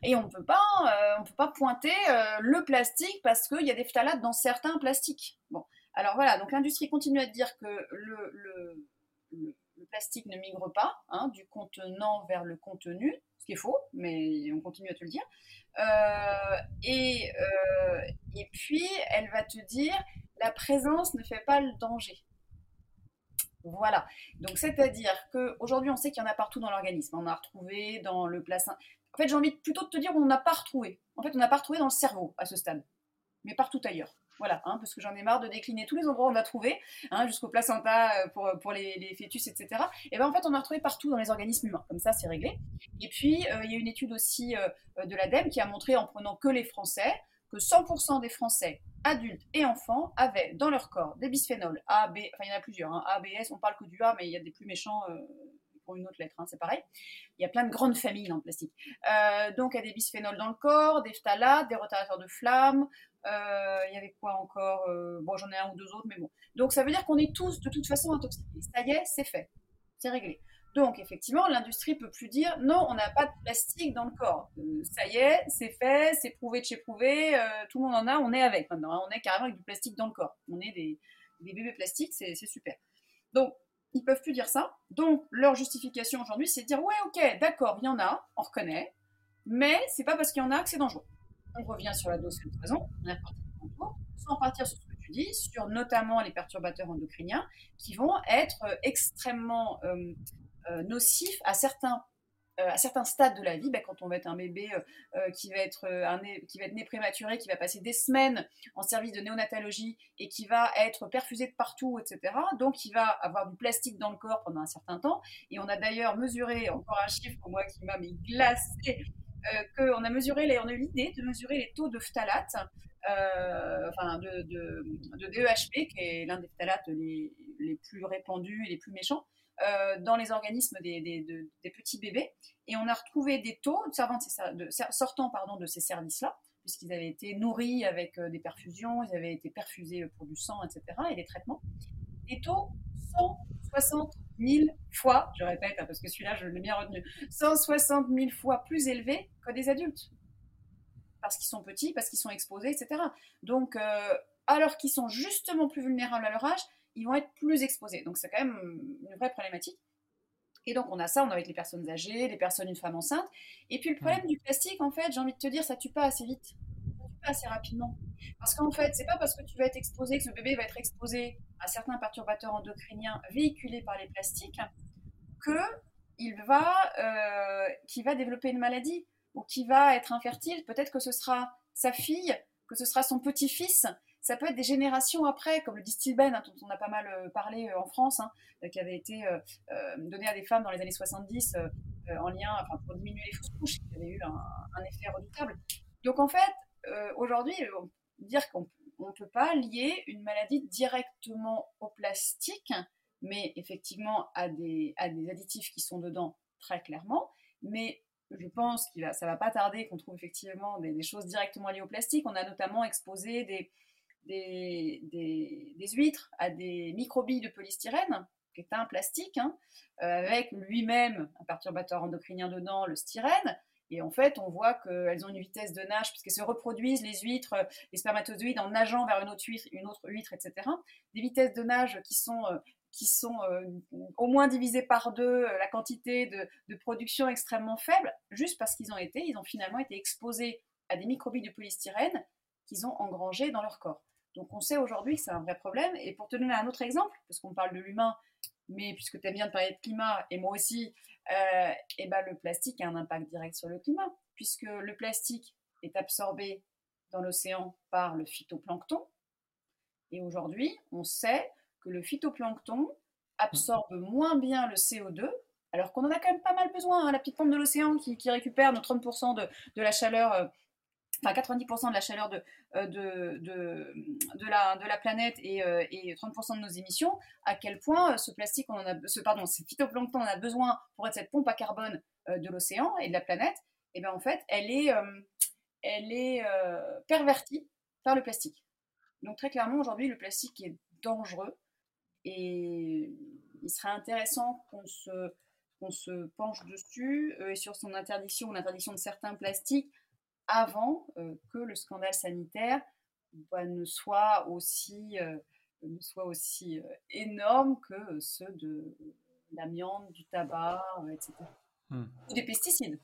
Speaker 2: Et on peut pas, euh, on peut pas pointer euh, le plastique parce qu'il y a des phtalates dans certains plastiques. Bon, alors voilà, donc l'industrie continue à dire que le, le, le, plastique ne migre pas hein, du contenant vers le contenu, ce qui est faux, mais on continue à te le dire. Euh, et, et puis elle va te dire la présence ne fait pas le danger. Voilà. Donc, c'est-à-dire qu'aujourd'hui, on sait qu'il y en a partout dans l'organisme. On a retrouvé dans le placenta. En fait, j'ai envie plutôt de te dire on n'a pas retrouvé. En fait, on n'a pas retrouvé dans le cerveau à ce stade, mais partout ailleurs. Voilà, hein, parce que j'en ai marre de décliner tous les endroits où on a trouvé, hein, jusqu'au placenta euh, pour, pour les, fœtus, etc. Et bien en fait, on a retrouvé partout dans les organismes humains. Comme ça, c'est réglé. Et puis, euh, il y a une étude aussi euh, de l'ADEME qui a montré, en prenant que les Français, que 100% des Français, adultes et enfants, avaient dans leur corps des bisphénols A, B, enfin il y en a plusieurs, hein, A, B, S, on parle que du A, mais il y a des plus méchants euh, pour une autre lettre, hein, c'est pareil. Il y a plein de grandes familles dans le plastique. Euh, donc il y a des bisphénols dans le corps, des phtalates, des retardateurs de flamme, euh, il y avait quoi encore Bon, j'en ai un ou deux autres, mais bon. Donc ça veut dire qu'on est tous de toute façon intoxiqués. Ça y est, c'est fait. C'est réglé. Donc, effectivement, l'industrie peut plus dire non, on n'a pas de plastique dans le corps. Euh, ça y est, c'est fait, c'est prouvé de chez prouvé, euh, tout le monde en a, on est avec maintenant. Hein. on est carrément avec du plastique dans le corps. On est des, bébés plastiques, c'est super. Donc, ils peuvent plus dire ça. Donc, leur justification aujourd'hui, c'est de dire ouais, ok, d'accord, il y en a, on reconnaît, mais c'est pas parce qu'il y en a que c'est dangereux. On revient sur la dose de poison, on est sans partir sur ce que tu dis, sur notamment les perturbateurs endocriniens, qui vont être euh, extrêmement nocif à certains euh, à certains stades de la vie, ben, quand on va être un bébé euh, qui, va être, un qui va être né prématuré, qui va passer des semaines en service de néonatologie et qui va être perfusé de partout, etc. Donc, il va avoir du plastique dans le corps pendant un certain temps. Et on a d'ailleurs mesuré, encore un chiffre moi qui m'a glacé, qu'on a mesuré, on a eu l'idée de mesurer les taux de phthalates, enfin de, de, DEHP, qui est l'un des phthalates les, les plus répandus et les plus méchants. Euh, dans les organismes des, petits bébés. Et on a retrouvé des taux sortant pardon, de ces services-là, puisqu'ils avaient été nourris avec euh, des perfusions, ils avaient été perfusés pour du sang, etc., et des traitements. Des taux 160 000 fois, je répète, hein, parce que celui-là, je l'ai bien retenu, 160 000 fois plus élevés que des adultes. Parce qu'ils sont petits, parce qu'ils sont exposés, etc. Donc, euh, alors qu'ils sont justement plus vulnérables à leur âge, ils vont être plus exposés. Donc c'est quand même une vraie problématique. Et donc on a ça, on a avec les personnes âgées, les personnes, une femme enceinte. Et puis le problème du plastique, en fait, j'ai envie de te dire, ça tue pas assez vite, ça tue pas assez rapidement. Parce qu'en fait, c'est pas parce que tu vas être exposé, que ce bébé va être exposé à certains perturbateurs endocriniens véhiculés par les plastiques, que il va, euh, va développer une maladie. ou qui va être infertile, peut-être que ce sera sa fille, que ce sera son petit-fils. Ça peut être des générations après, comme le distilben, hein, dont on a pas mal euh, parlé euh, en France, hein, qui avait été donné à des femmes dans les années 70 en lien, pour diminuer les fausses couches, qui avait eu un, effet redoutable. Donc en fait, aujourd'hui, dire qu'on ne peut pas lier une maladie directement au plastique, mais effectivement à des, additifs qui sont dedans très clairement. Mais je pense que ça va pas tarder qu'on trouve effectivement des, choses directement liées au plastique. On a notamment exposé des, des, huîtres à des microbilles de polystyrène, qui est un plastique, hein, euh, avec lui-même un perturbateur endocrinien dedans, le styrène. Et en fait, on voit qu'elles ont une vitesse de nage, puisqu'elles se reproduisent, les huîtres, les spermatozoïdes, en nageant vers une autre huître, une autre huître etc. Des vitesses de nage qui sont euh, qui sont euh, au moins divisés par deux la quantité de, production extrêmement faible, juste parce qu'ils ont été, ils ont finalement été exposés à des microbilles de polystyrène qu'ils ont engrangés dans leur corps. Donc on sait aujourd'hui que c'est un vrai problème. Et pour te donner un autre exemple, parce qu'on parle de l'humain, mais puisque tu aimes bien de parler de climat, et moi aussi, euh, et ben le plastique a un impact direct sur le climat, puisque le plastique est absorbé dans l'océan par le phytoplancton. Et aujourd'hui, on sait que le phytoplancton absorbe moins bien le CO2, alors qu'on en a quand même pas mal besoin. Hein. La petite pompe de l'océan qui, récupère nos 30% de, la chaleur, euh, enfin 90% de la chaleur de, euh, de, de, la, de la planète et, 30% euh, de nos émissions, à quel point ce plastique, on en a, ce, pardon, ce phytoplancton, on a besoin pour être cette pompe à carbone de l'océan et de la planète, et bien en fait, elle est, elle est pervertie par le plastique. Donc très clairement, aujourd'hui, le plastique est dangereux et il serait intéressant qu'on se, se penche dessus euh, et sur son interdiction ou l'interdiction de certains plastiques avant euh, que le scandale sanitaire bah, ne soit aussi, euh, ne soit aussi énorme que ceux de l'amiante, du tabac, etc. Hmm. Ou des pesticides.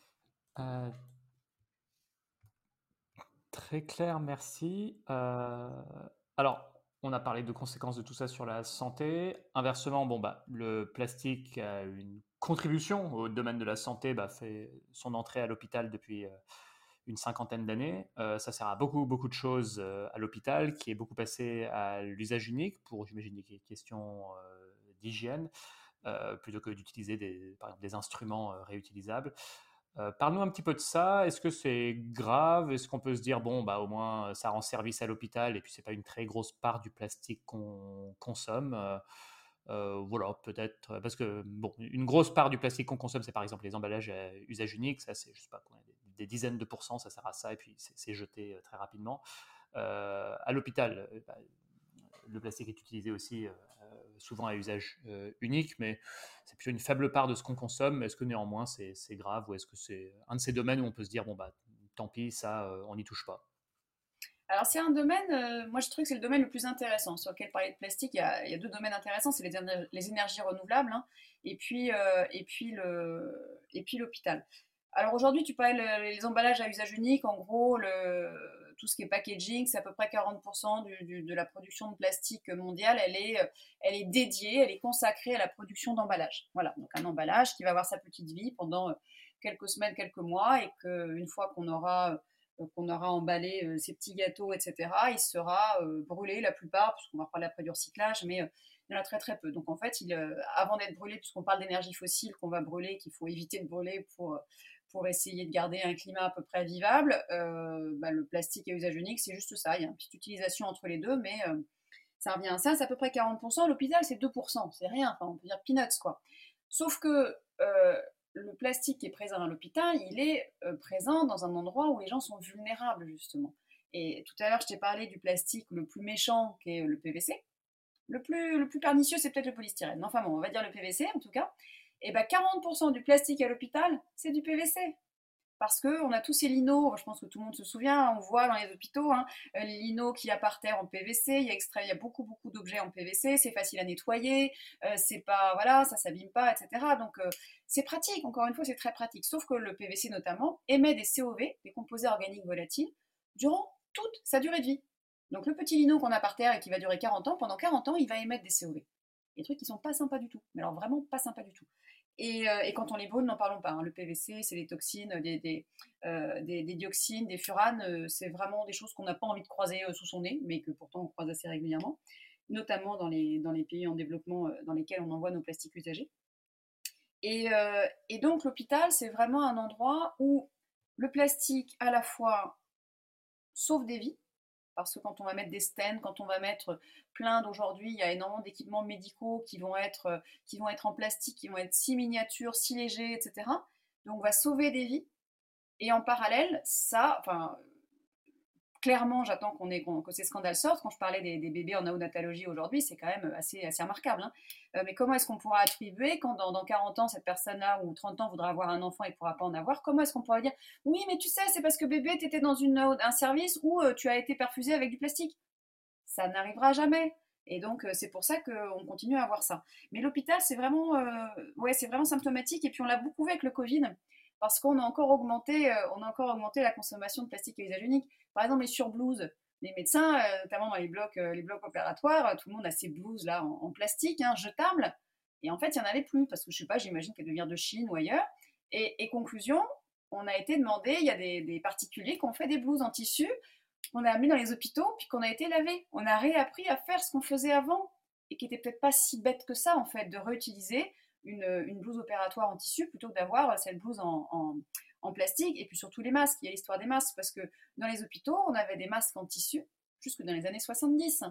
Speaker 1: très clair, merci. alors, on a parlé de conséquences de tout ça sur la santé. Inversement, bon, bah, le plastique a une contribution au domaine de la santé, bah, fait son entrée à l'hôpital depuis euh, une cinquantaine d'années. Euh, ça sert à beaucoup, beaucoup de choses euh, à l'hôpital, qui est beaucoup passé à l'usage unique pour, j'imagine, des questions d'hygiène, plutôt que d'utiliser des, instruments réutilisables. Euh, parle-nous un petit peu de ça. Est-ce que c'est grave? Est-ce qu'on peut se dire, bon, bah, au moins, ça rend service à l'hôpital et puis c'est pas une très grosse part du plastique qu'on consomme? Euh, euh, Voilà, peut-être. Parce que, bon, une grosse part du plastique qu'on consomme, c'est par exemple les emballages à usage unique. Ça, c'est, je sais pas, dizaines de pourcents, ça sert à ça et puis c'est, jeté très rapidement. à l'hôpital, bah, le plastique est utilisé aussi souvent à usage unique, mais c'est plutôt une faible part de ce qu'on consomme. Est-ce que néanmoins c'est grave ou est-ce que c'est un de ces domaines où on peut se dire, bon, bah, tant pis, ça, on n'y touche pas?
Speaker 2: Alors c'est un domaine, moi je trouve que c'est le domaine le plus intéressant sur lequel parler de plastique. Il y a, deux domaines intéressants, c'est les, les, énergies renouvelables hein, et puis et puis le et puis l'hôpital. Alors aujourd'hui tu parles les emballages à usage unique, en gros le tout ce qui est packaging, c'est à peu près 40% de la production de plastique mondiale, elle est, euh, elle est dédiée, elle est consacrée à la production d'emballage. Voilà, donc un emballage qui va avoir sa petite vie pendant euh, quelques semaines, quelques mois, et qu'une fois qu'on aura euh, aura emballé ces petits gâteaux, etc., il sera brûlé la plupart, puisqu'on va parler après du recyclage, mais il y en a très très peu. Donc en fait, avant d'être brûlé, puisqu'on parle d'énergie fossile qu'on va brûler, qu'il faut éviter de brûler pour pour essayer de garder un climat à peu près vivable, euh, bah, le plastique à usage unique, c'est juste ça. Il y a une petite utilisation entre les deux, mais euh, ça revient à ça. C'est à peu près 40%. L'hôpital, c'est 2%. C'est rien. Enfin, on peut dire peanuts, quoi. Sauf que euh, le plastique qui est présent à l'hôpital, il est présent dans un endroit où les gens sont vulnérables, justement. Et tout à l'heure, je t'ai parlé du plastique le plus méchant, qui est le PVC. Le plus, le plus pernicieux, c'est peut-être le polystyrène. Enfin bon, on va dire le PVC, en tout cas et bien 40% du plastique à l'hôpital, c'est du PVC. Parce qu'on a tous ces linos, je pense que tout le monde se souvient, on voit dans les hôpitaux, hein, euh, les linos qu'il y a par terre en PVC, il y a, extra, il y a beaucoup beaucoup d'objets en PVC, c'est facile à nettoyer, euh, c'est pas, voilà, ça s'abîme pas, etc. Donc euh, c'est pratique, encore une fois, c'est très pratique. Sauf que le PVC notamment émet des COV, des composés organiques volatiles, durant toute sa durée de vie. Donc le petit lino qu'on a par terre et qui va durer 40 ans, pendant 40 ans, il va émettre des COV. Des trucs qui sont pas sympas du tout, mais alors vraiment pas sympas du tout. Et, quand on les brûle, n'en parlons pas. Hein. Le PVC, c'est des toxines, des, des, dioxines, des furanes. c'est vraiment des choses qu'on n'a pas envie de croiser sous son nez, mais que pourtant on croise assez régulièrement, notamment dans les, dans les pays en développement dans lesquels on envoie nos plastiques usagés. Et, et donc l'hôpital, c'est vraiment un endroit où le plastique, à la fois, sauve des vies, parce que quand on va mettre des stents, quand on va mettre plein d'aujourd'hui, il y a énormément d'équipements médicaux qui vont, être, être en plastique, qui vont être si miniatures, si légers, etc. Donc on va sauver des vies. Et en parallèle, ça, enfin, clairement, j'attends qu'on ait, que ces scandales sortent. Quand je parlais des, bébés en neonatologie aujourd'hui, c'est quand même assez, assez remarquable. Hein. Euh, mais comment est-ce qu'on pourra attribuer quand dans, 40 ans, cette personne-là ou 30 ans voudra avoir un enfant et ne pourra pas en avoir Comment est-ce qu'on pourra dire Oui, mais tu sais, c'est parce que bébé, tu étais dans un service où euh, tu as été perfusé avec du plastique Ça n'arrivera jamais. Et donc, euh, c'est pour ça qu'on continue à avoir ça. Mais l'hôpital, c'est vraiment, c'est vraiment symptomatique. Et puis, on l'a beaucoup vu avec le Covid parce qu'on a encore augmenté, on a encore augmenté la consommation de plastique à usage unique. Par exemple, les surblouses, les médecins, euh, notamment dans les blocs, euh, les blocs opératoires, euh, tout le monde a ces blouses là en, plastique, hein, jetables. Et en fait, il n'y en avait plus parce que je sais pas, j'imagine qu'elles deviennent de Chine ou ailleurs. Et, conclusion, on a été demandé, il y a des, particuliers qui ont fait des blouses en tissu, qu'on a mis dans les hôpitaux, puis qu'on a été lavé. On a réappris à faire ce qu'on faisait avant et qui était peut-être pas si bête que ça en fait, de réutiliser une, blouse opératoire en tissu plutôt que d'avoir cette blouse en, plastique, et puis surtout les masques. Il y a l'histoire des masques, parce que dans les hôpitaux, on avait des masques en tissu jusque dans les années 70.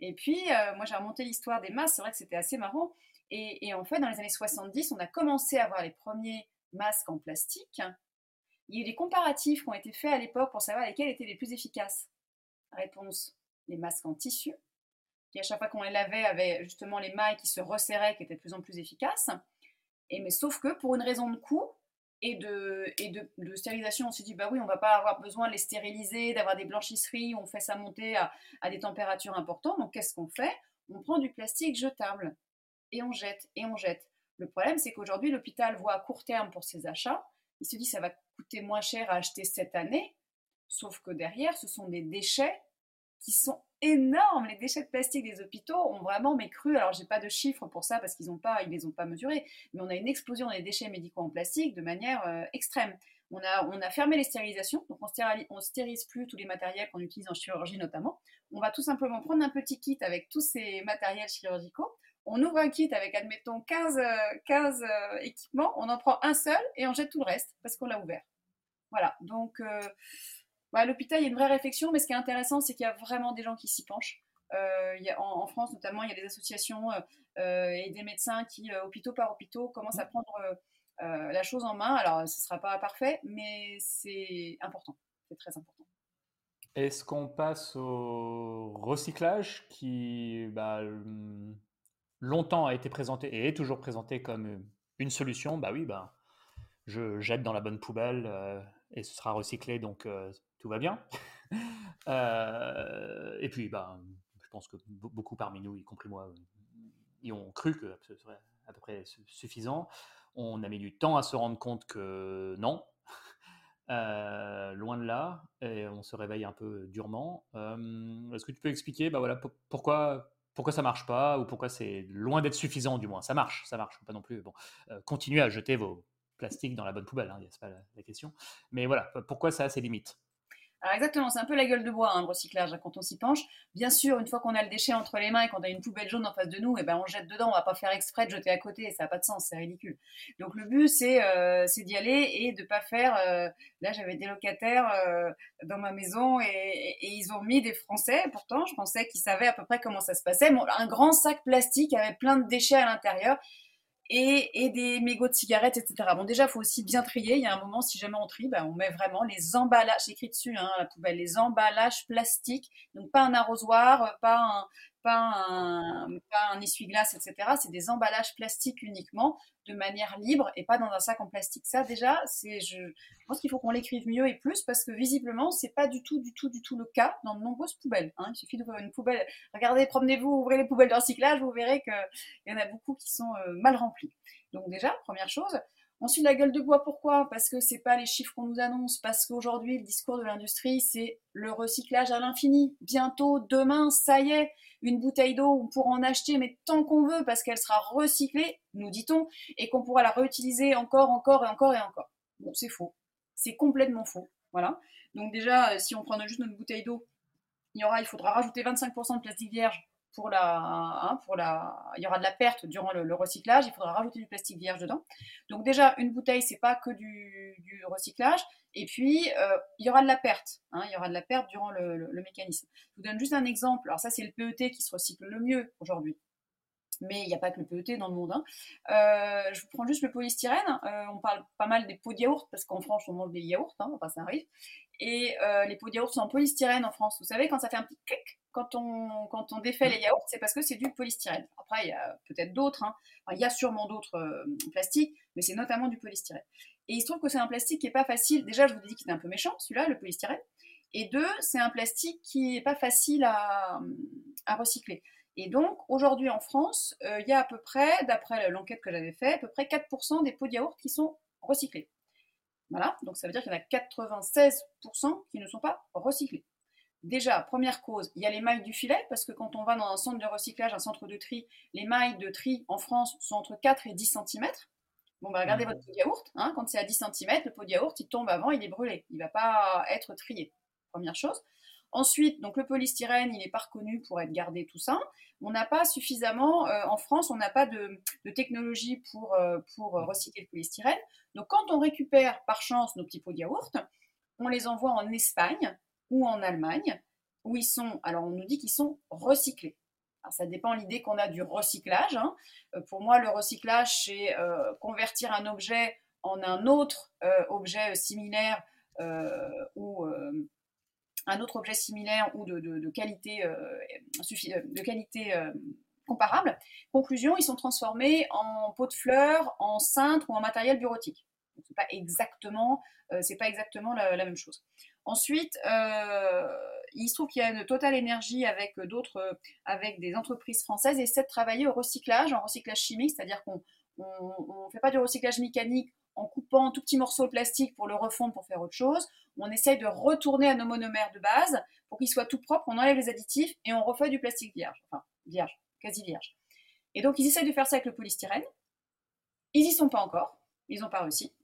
Speaker 2: Et puis, euh, moi j'ai remonté l'histoire des masques, c'est vrai que c'était assez marrant. Et, en fait, dans les années 70, on a commencé à avoir les premiers masques en plastique. Il y a eu des comparatifs qui ont été faits à l'époque pour savoir lesquels étaient les plus efficaces. Réponse, les masques en tissu, qui à chaque fois qu'on les lavait avaient justement les mailles qui se resserraient, qui étaient de plus en plus efficaces. Mais sauf que pour une raison de coût, et de, et de, stérilisation, on s'est dit, bah oui, on va pas avoir besoin de les stériliser, d'avoir des blanchisseries, on fait ça monter à, à des températures importantes. Donc qu'est-ce qu'on fait? On prend du plastique jetable et on jette, et on jette. Le problème, c'est qu'aujourd'hui, l'hôpital voit à court terme pour ses achats. Il se dit, ça va coûter moins cher à acheter cette année. Sauf que derrière, ce sont des déchets qui sont énormes. Les déchets de plastique des hôpitaux ont vraiment mais cru. Alors j'ai pas de chiffres pour ça parce qu'ils ont pas, ils les ont pas mesurés. Mais on a une explosion des déchets médicaux en plastique de manière euh, extrême. On a, on a fermé les stérilisations, donc on, stérilise, plus tous les matériels qu'on utilise en chirurgie notamment. On va tout simplement prendre un petit kit avec tous ces matériels chirurgicaux. On ouvre un kit avec, admettons, 15, 15 euh, euh, équipements, on en prend un seul et on jette tout le reste parce qu'on l'a ouvert. Voilà, donc bah, à l'hôpital, il y a une vraie réflexion, mais ce qui est intéressant, c'est qu'il y a vraiment des gens qui s'y penchent. Euh, il y a, en, France, notamment, il y a des associations euh, euh, et des médecins qui, hôpitaux par hôpitaux, commencent à prendre la chose en main. Alors, ce ne sera pas parfait, mais c'est important. C'est très important.
Speaker 1: Est-ce qu'on passe au recyclage qui bah, longtemps a été présenté et est toujours présenté comme une solution? Bah oui, bah, je jette dans la bonne poubelle et ce sera recyclé, donc tout va bien. Euh, et puis, bah, je pense que beaucoup parmi nous, y compris moi, y ont cru que ce serait à peu près suffisant. On a mis du temps à se rendre compte que non, euh, loin de là, et on se réveille un peu durement. Euh, est-ce que tu peux expliquer bah voilà, pourquoi, pourquoi ça marche pas, ou pourquoi c'est loin d'être suffisant du moins? Ça marche, ça marche, pas non plus. Bon, continuez à jeter vos plastiques dans la bonne poubelle, hein, c'est pas la, question. Mais voilà, pourquoi ça a ses limites?
Speaker 2: Alors exactement, c'est un peu la gueule de bois, hein, recyclage, hein, quand on s'y penche. Bien sûr, une fois qu'on a le déchet entre les mains et qu'on a une poubelle jaune en face de nous, et eh ben on jette dedans, on va pas faire exprès de jeter à côté, ça n'a pas de sens, c'est ridicule. Donc le but, c'est euh, d'y aller et de pas faire... Euh, là, j'avais des locataires euh, dans ma maison et, ils ont mis des Français, pourtant, je pensais qu'ils savaient à peu près comment ça se passait. un grand sac plastique avec plein de déchets à l'intérieur et, des mégots de cigarettes, etc. Bon, déjà, il faut aussi bien trier. Il y a un moment, si jamais on trie, ben, on met vraiment les emballages, écrit dessus, hein, la poubelle, les emballages plastiques. Donc, pas un arrosoir, pas un, pas un, pas essuie-glace, etc. C'est des emballages plastiques uniquement, de manière libre et pas dans un sac en plastique. Ça, déjà, c'est, je, pense qu'il faut qu'on l'écrive mieux et plus parce que visiblement, c'est pas du tout, du tout, du tout le cas dans de nombreuses poubelles. Hein. Il suffit d'ouvrir une poubelle. Regardez, promenez-vous, ouvrez les poubelles de recyclage, vous verrez qu'il y en a beaucoup qui sont euh, mal remplies. Donc déjà, première chose. Ensuite, la gueule de bois, pourquoi? Parce que c'est pas les chiffres qu'on nous annonce, parce qu'aujourd'hui, le discours de l'industrie, c'est le recyclage à l'infini. Bientôt, demain, ça y est, une bouteille d'eau, on pourra en acheter, mais tant qu'on veut, parce qu'elle sera recyclée, nous dit-on, et qu'on pourra la réutiliser encore, encore et encore et encore. Bon, c'est faux. C'est complètement faux. Voilà. Donc déjà, euh, si on prend juste notre bouteille d'eau, il, faudra rajouter 25% de plastique vierge pour la, hein, pour la, il y aura de la perte durant le, recyclage, il faudra rajouter du plastique vierge dedans. Donc déjà, une bouteille, c'est pas que du, recyclage, et puis euh, il y aura de la perte, hein, il y aura de la perte durant le, mécanisme. Je vous donne juste un exemple, alors ça c'est le PET qui se recycle le mieux aujourd'hui. Mais il n'y a pas que le PET dans le monde. Hein. Euh, je vous prends juste le polystyrène. Euh, on parle pas mal des pots de yaourt, parce qu'en France, on mange des yaourts, enfin ça arrive. Et les pots de yaourt sont en polystyrène en France. Vous savez, quand ça fait un petit clic quand on, défait les yaourts, c'est parce que c'est du polystyrène. Après, il y a peut-être d'autres, hein. il y a sûrement d'autres plastiques, mais c'est notamment du polystyrène. Et il se trouve que c'est un plastique qui n'est pas facile. Déjà, je vous ai dit qu'il était un peu méchant, celui-là, le polystyrène. Et deux, c'est un plastique qui n'est pas facile à, recycler. Et donc, aujourd'hui en France, euh, il y a à peu près, d'après l'enquête que j'avais faite, à peu près 4% des pots de yaourt qui sont recyclés. Voilà, donc ça veut dire qu'il y en a 96% qui ne sont pas recyclés. Déjà, première cause, il y a les mailles du filet, parce que quand on va dans un centre de recyclage, un centre de tri, les mailles de tri en France sont entre 4 et 10 cm. Bon, bah, regardez mmh. votre pot de yaourt, hein, quand c'est à 10 cm, le pot de yaourt, il tombe avant, il est brûlé, il ne va pas être trié. Première chose. Ensuite, donc le polystyrène, il n'est pas reconnu pour être gardé tout ça. On n'a pas suffisamment, euh, en France, on n'a pas de, technologie pour, euh, pour recycler le polystyrène. Donc quand on récupère par chance nos petits pots de yaourt, on les envoie en Espagne ou en Allemagne, où ils sont, alors on nous dit qu'ils sont recyclés. Ça dépend l'idée qu'on a du recyclage. Hein. Euh, pour moi, le recyclage, c'est euh, convertir un objet en un autre euh, objet similaire ou un autre objet similaire ou de, qualité, de qualité comparable. Conclusion, ils sont transformés en pot de fleurs, en cintre ou en matériel bureautique. C'est pas exactement, pas exactement la, même chose. Ensuite, il se trouve qu'il y a une totale énergie avec d'autres, avec des entreprises françaises, et essaie de travailler au recyclage, en recyclage chimique, c'est-à-dire qu'on ne fait pas du recyclage mécanique en coupant tout petit morceau de plastique pour le refondre pour faire autre chose. On essaye de retourner à nos monomères de base pour qu'ils soient tout propres, on enlève les additifs et on refait du plastique vierge, enfin vierge, quasi vierge. Et donc ils essayent de faire ça avec le polystyrène. Ils y sont pas encore, ils n'ont pas réussi.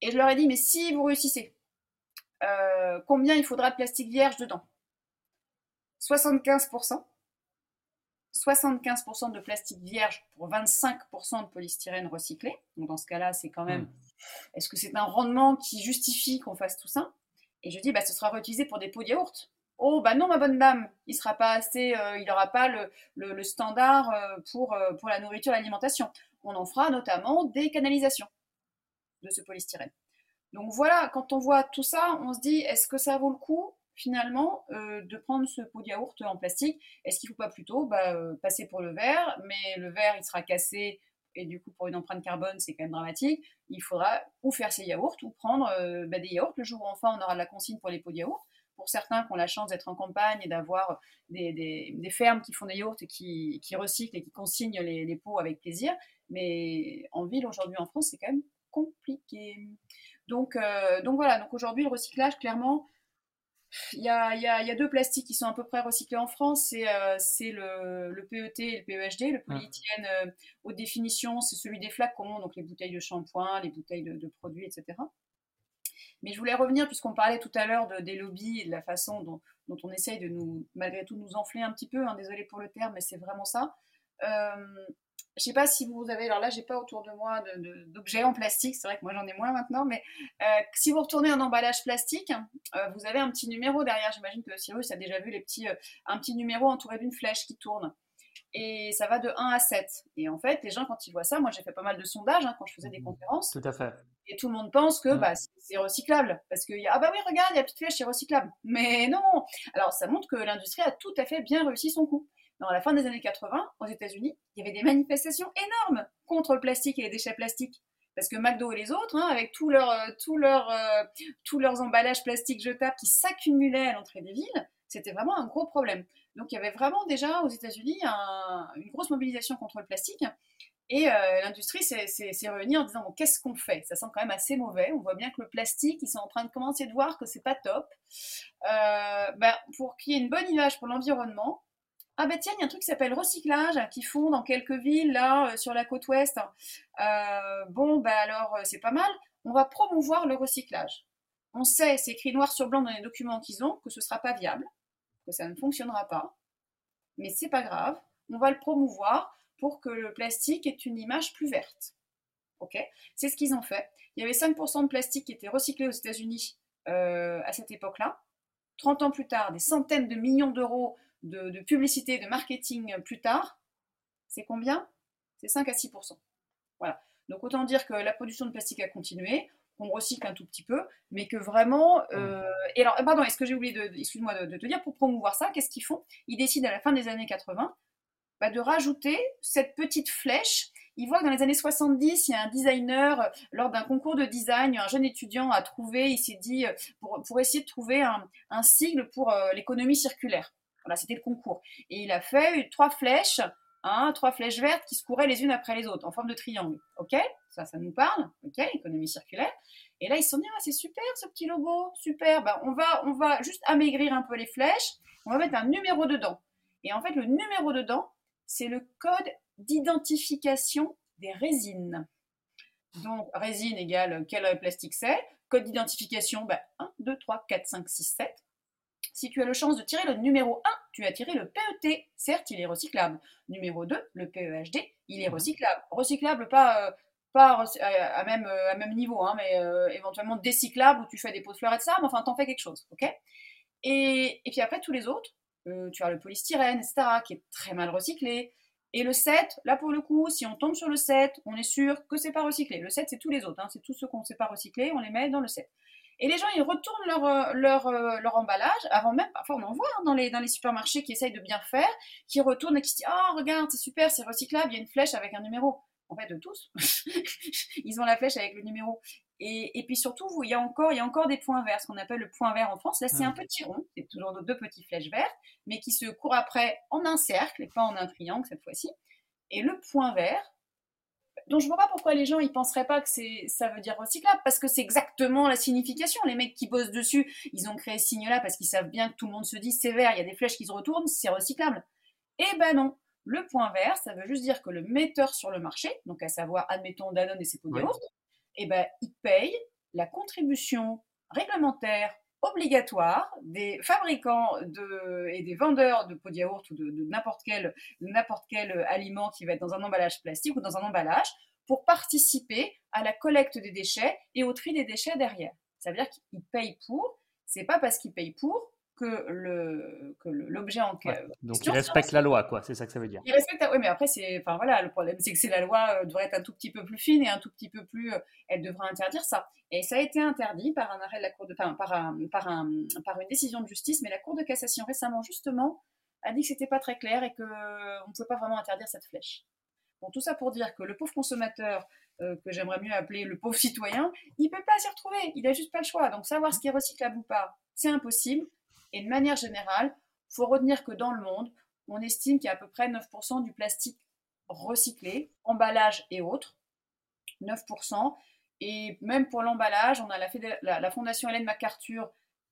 Speaker 2: Et je leur ai dit mais si vous réussissez, euh, combien il faudra de plastique vierge dedans? 75%. 75% de plastique vierge pour 25% de polystyrène recyclé. Donc dans ce cas-là, c'est quand même. Hmm. Est-ce que c'est un rendement qui justifie qu'on fasse tout ça? Et je dis, bah, ce sera réutilisé pour des pots de yaourt. Oh, bah non, ma bonne dame, il sera pas assez, euh, il n'aura pas le, standard euh, pour, pour la nourriture l'alimentation. On en fera notamment des canalisations de ce polystyrène. Donc voilà, quand on voit tout ça, on se dit, est-ce que ça vaut le coup finalement euh, de prendre ce pot de yaourt en plastique? Est-ce qu'il ne faut pas plutôt bah, euh, passer pour le verre? Mais le verre, il sera cassé et du coup pour une empreinte carbone, c'est quand même dramatique. Il faudra ou faire ces yaourts ou prendre euh, bah, des yaourts le jour où enfin on aura de la consigne pour les pots de yaourt. Pour certains qui ont la chance d'être en campagne et d'avoir des, fermes qui font des yaourts et qui, recyclent et qui consignent les, les pots avec plaisir. Mais en ville, aujourd'hui en France, c'est quand même compliqué. Donc, euh, donc voilà, donc aujourd'hui le recyclage, clairement, il y, a, deux plastiques qui sont à peu près recyclés en France, c'est euh, le, PET et le PEHD. Le polyéthylène, euh, haute définition, c'est celui des flacons, donc les bouteilles de shampoing, les bouteilles de, produits, etc. Mais je voulais revenir, puisqu'on parlait tout à l'heure de, des lobbies et de la façon dont, on essaye de nous, malgré tout, nous enfler un petit peu, hein, désolé pour le terme, mais c'est vraiment ça. Euh, je sais pas si vous avez, alors là, j'ai pas autour de moi d'objets en plastique, c'est vrai que moi j'en ai moins maintenant, mais euh, si vous retournez un emballage plastique, euh, vous avez un petit numéro derrière. J'imagine que Cyrus a déjà vu les petits, euh, un petit numéro entouré d'une flèche qui tourne. Et ça va de 1 à 7. Et en fait, les gens, quand ils voient ça, moi j'ai fait pas mal de sondages hein, quand je faisais des mmh. conférences.
Speaker 1: Tout à fait.
Speaker 2: Et tout le monde pense que mmh. bah, c'est recyclable. Parce que, ah bah oui, regarde, il y a petite flèche, c'est recyclable. Mais non Alors ça montre que l'industrie a tout à fait bien réussi son coup à la fin des années 80, aux États-Unis, il y avait des manifestations énormes contre le plastique et les déchets plastiques. Parce que McDo et les autres, hein, avec tous leurs euh, leur, euh, tous leurs emballages plastiques jetables qui s'accumulaient à l'entrée des villes, c'était vraiment un gros problème. Donc il y avait vraiment déjà aux États-Unis une grosse mobilisation contre le plastique. Et euh, l'industrie s'est réunie en disant qu'est-ce qu'on fait? Ça sent quand même assez mauvais. On voit bien que le plastique, ils sont en train de commencer de voir que c'est pas top. Ben, pour qu'il y ait une bonne image pour l'environnement, ah ben tiens, il y a un truc qui s'appelle recyclage qui font dans quelques villes là euh, sur la côte ouest. bon, ben alors c'est pas mal. On va promouvoir le recyclage. On sait, c'est écrit noir sur blanc dans les documents qu'ils ont, que ce sera pas viable, que ça ne fonctionnera pas. Mais c'est pas grave. On va le promouvoir pour que le plastique ait une image plus verte. Ok? C'est ce qu'ils ont fait. Il y avait 5% de plastique qui était recyclé aux États-Unis euh, à cette époque-là. 30 ans plus tard, des centaines de millions d'euros de, de, publicité, de marketing plus tard, c'est combien? C'est 5 à 6%. Voilà. Donc autant dire que la production de plastique a continué, qu'on recycle un tout petit peu, mais que vraiment. Euh, et alors, pardon, est-ce que j'ai oublié de, excuse-moi de, de, te dire, pour promouvoir ça, qu'est-ce qu'ils font? Ils décident à la fin des années 80 bah, de rajouter cette petite flèche. Il voit que dans les années 70, il y a un designer, lors d'un concours de design, un jeune étudiant a trouvé, il s'est dit, pour, pour, essayer de trouver un, un sigle pour euh, l'économie circulaire. Voilà, c'était le concours. Et il a fait trois flèches, hein, trois flèches vertes qui se couraient les unes après les autres, en forme de triangle. OK? Ça, ça nous parle. OK? Économie circulaire. Et là, ils se sont dit, ah, c'est super ce petit logo, super. Ben, on, va, on va juste amaigrir un peu les flèches, on va mettre un numéro dedans. Et en fait, le numéro dedans, c'est le code d'identification des résines. Donc, résine égale quel plastique c'est? Code d'identification, 1, 2, 3, 4, 5, 6, 7. Si tu as la chance de tirer le numéro 1, tu as tiré le PET. Certes, il est recyclable. Numéro 2, le PEHD, il est mhm. recyclable. Recyclable, pas, euh, pas euh, à, même, euh, à même niveau, hein, mais éventuellement décyclable où tu fais des pots de fleurs et de ça, mais enfin, t'en fais quelque chose. ok? Et, et puis après, tous les autres, euh, tu as le polystyrène, etc., qui est très mal recyclé. Et le 7, là pour le coup, si on tombe sur le 7, on est sûr que c'est pas recyclé. Le 7, c'est tous les autres, hein. c'est tous ceux qu'on ne sait pas recycler, on les met dans le 7. Et les gens, ils retournent leur, euh, leur, euh, leur emballage, avant même, parfois on en voit hein, dans, les, dans les supermarchés qui essayent de bien faire, qui retournent et qui se disent Oh, regarde, c'est super, c'est recyclable, il y a une flèche avec un numéro. En fait, de tous, ils ont la flèche avec le numéro. Et, puis surtout, il y, a encore, il y a encore des points verts, ce qu'on appelle le point vert en France. Là, c'est un petit rond, c'est toujours deux petites flèches vertes, mais qui se courent après en un cercle et pas en un triangle cette fois-ci. Et le point vert, dont je ne vois pas pourquoi les gens ils penseraient pas que c'est ça veut dire recyclable parce que c'est exactement la signification. Les mecs qui bossent dessus, ils ont créé ce signe-là parce qu'ils savent bien que tout le monde se dit c'est vert, il y a des flèches qui se retournent, c'est recyclable. Eh ben non. Le point vert, ça veut juste dire que le metteur sur le marché, donc à savoir admettons Danone et ses pots de eh ben, ils payent la contribution réglementaire obligatoire des fabricants de, et des vendeurs de pots de yaourt ou de, n'importe quel, quel aliment qui va être dans un emballage plastique ou dans un emballage pour participer à la collecte des déchets et au tri des déchets derrière. Ça veut dire qu'ils payent pour, c'est pas parce qu'ils payent pour que le que l'objet en
Speaker 1: question. donc il respecte la loi, quoi. C'est ça que ça veut dire.
Speaker 2: Il respecte. Oui, mais après c'est, enfin voilà, le problème c'est que c'est la loi euh, devrait être un tout petit peu plus fine et un tout petit peu plus. Euh, elle devrait interdire ça. Et ça a été interdit par un arrêt de la cour de, enfin, par un, par un, par une décision de justice, mais la cour de cassation récemment justement a dit que c'était pas très clair et que on ne pouvait pas vraiment interdire cette flèche. Bon, tout ça pour dire que le pauvre consommateur, euh, que j'aimerais mieux appeler le pauvre citoyen, il peut pas s'y retrouver. Il a juste pas le choix. Donc savoir ce qui est recyclable ou pas, c'est impossible. Et de manière générale, il faut retenir que dans le monde, on estime qu'il y a à peu près 9% du plastique recyclé, emballage et autres. 9%. Et même pour l'emballage, on a la, la, fondation Hélène MacArthur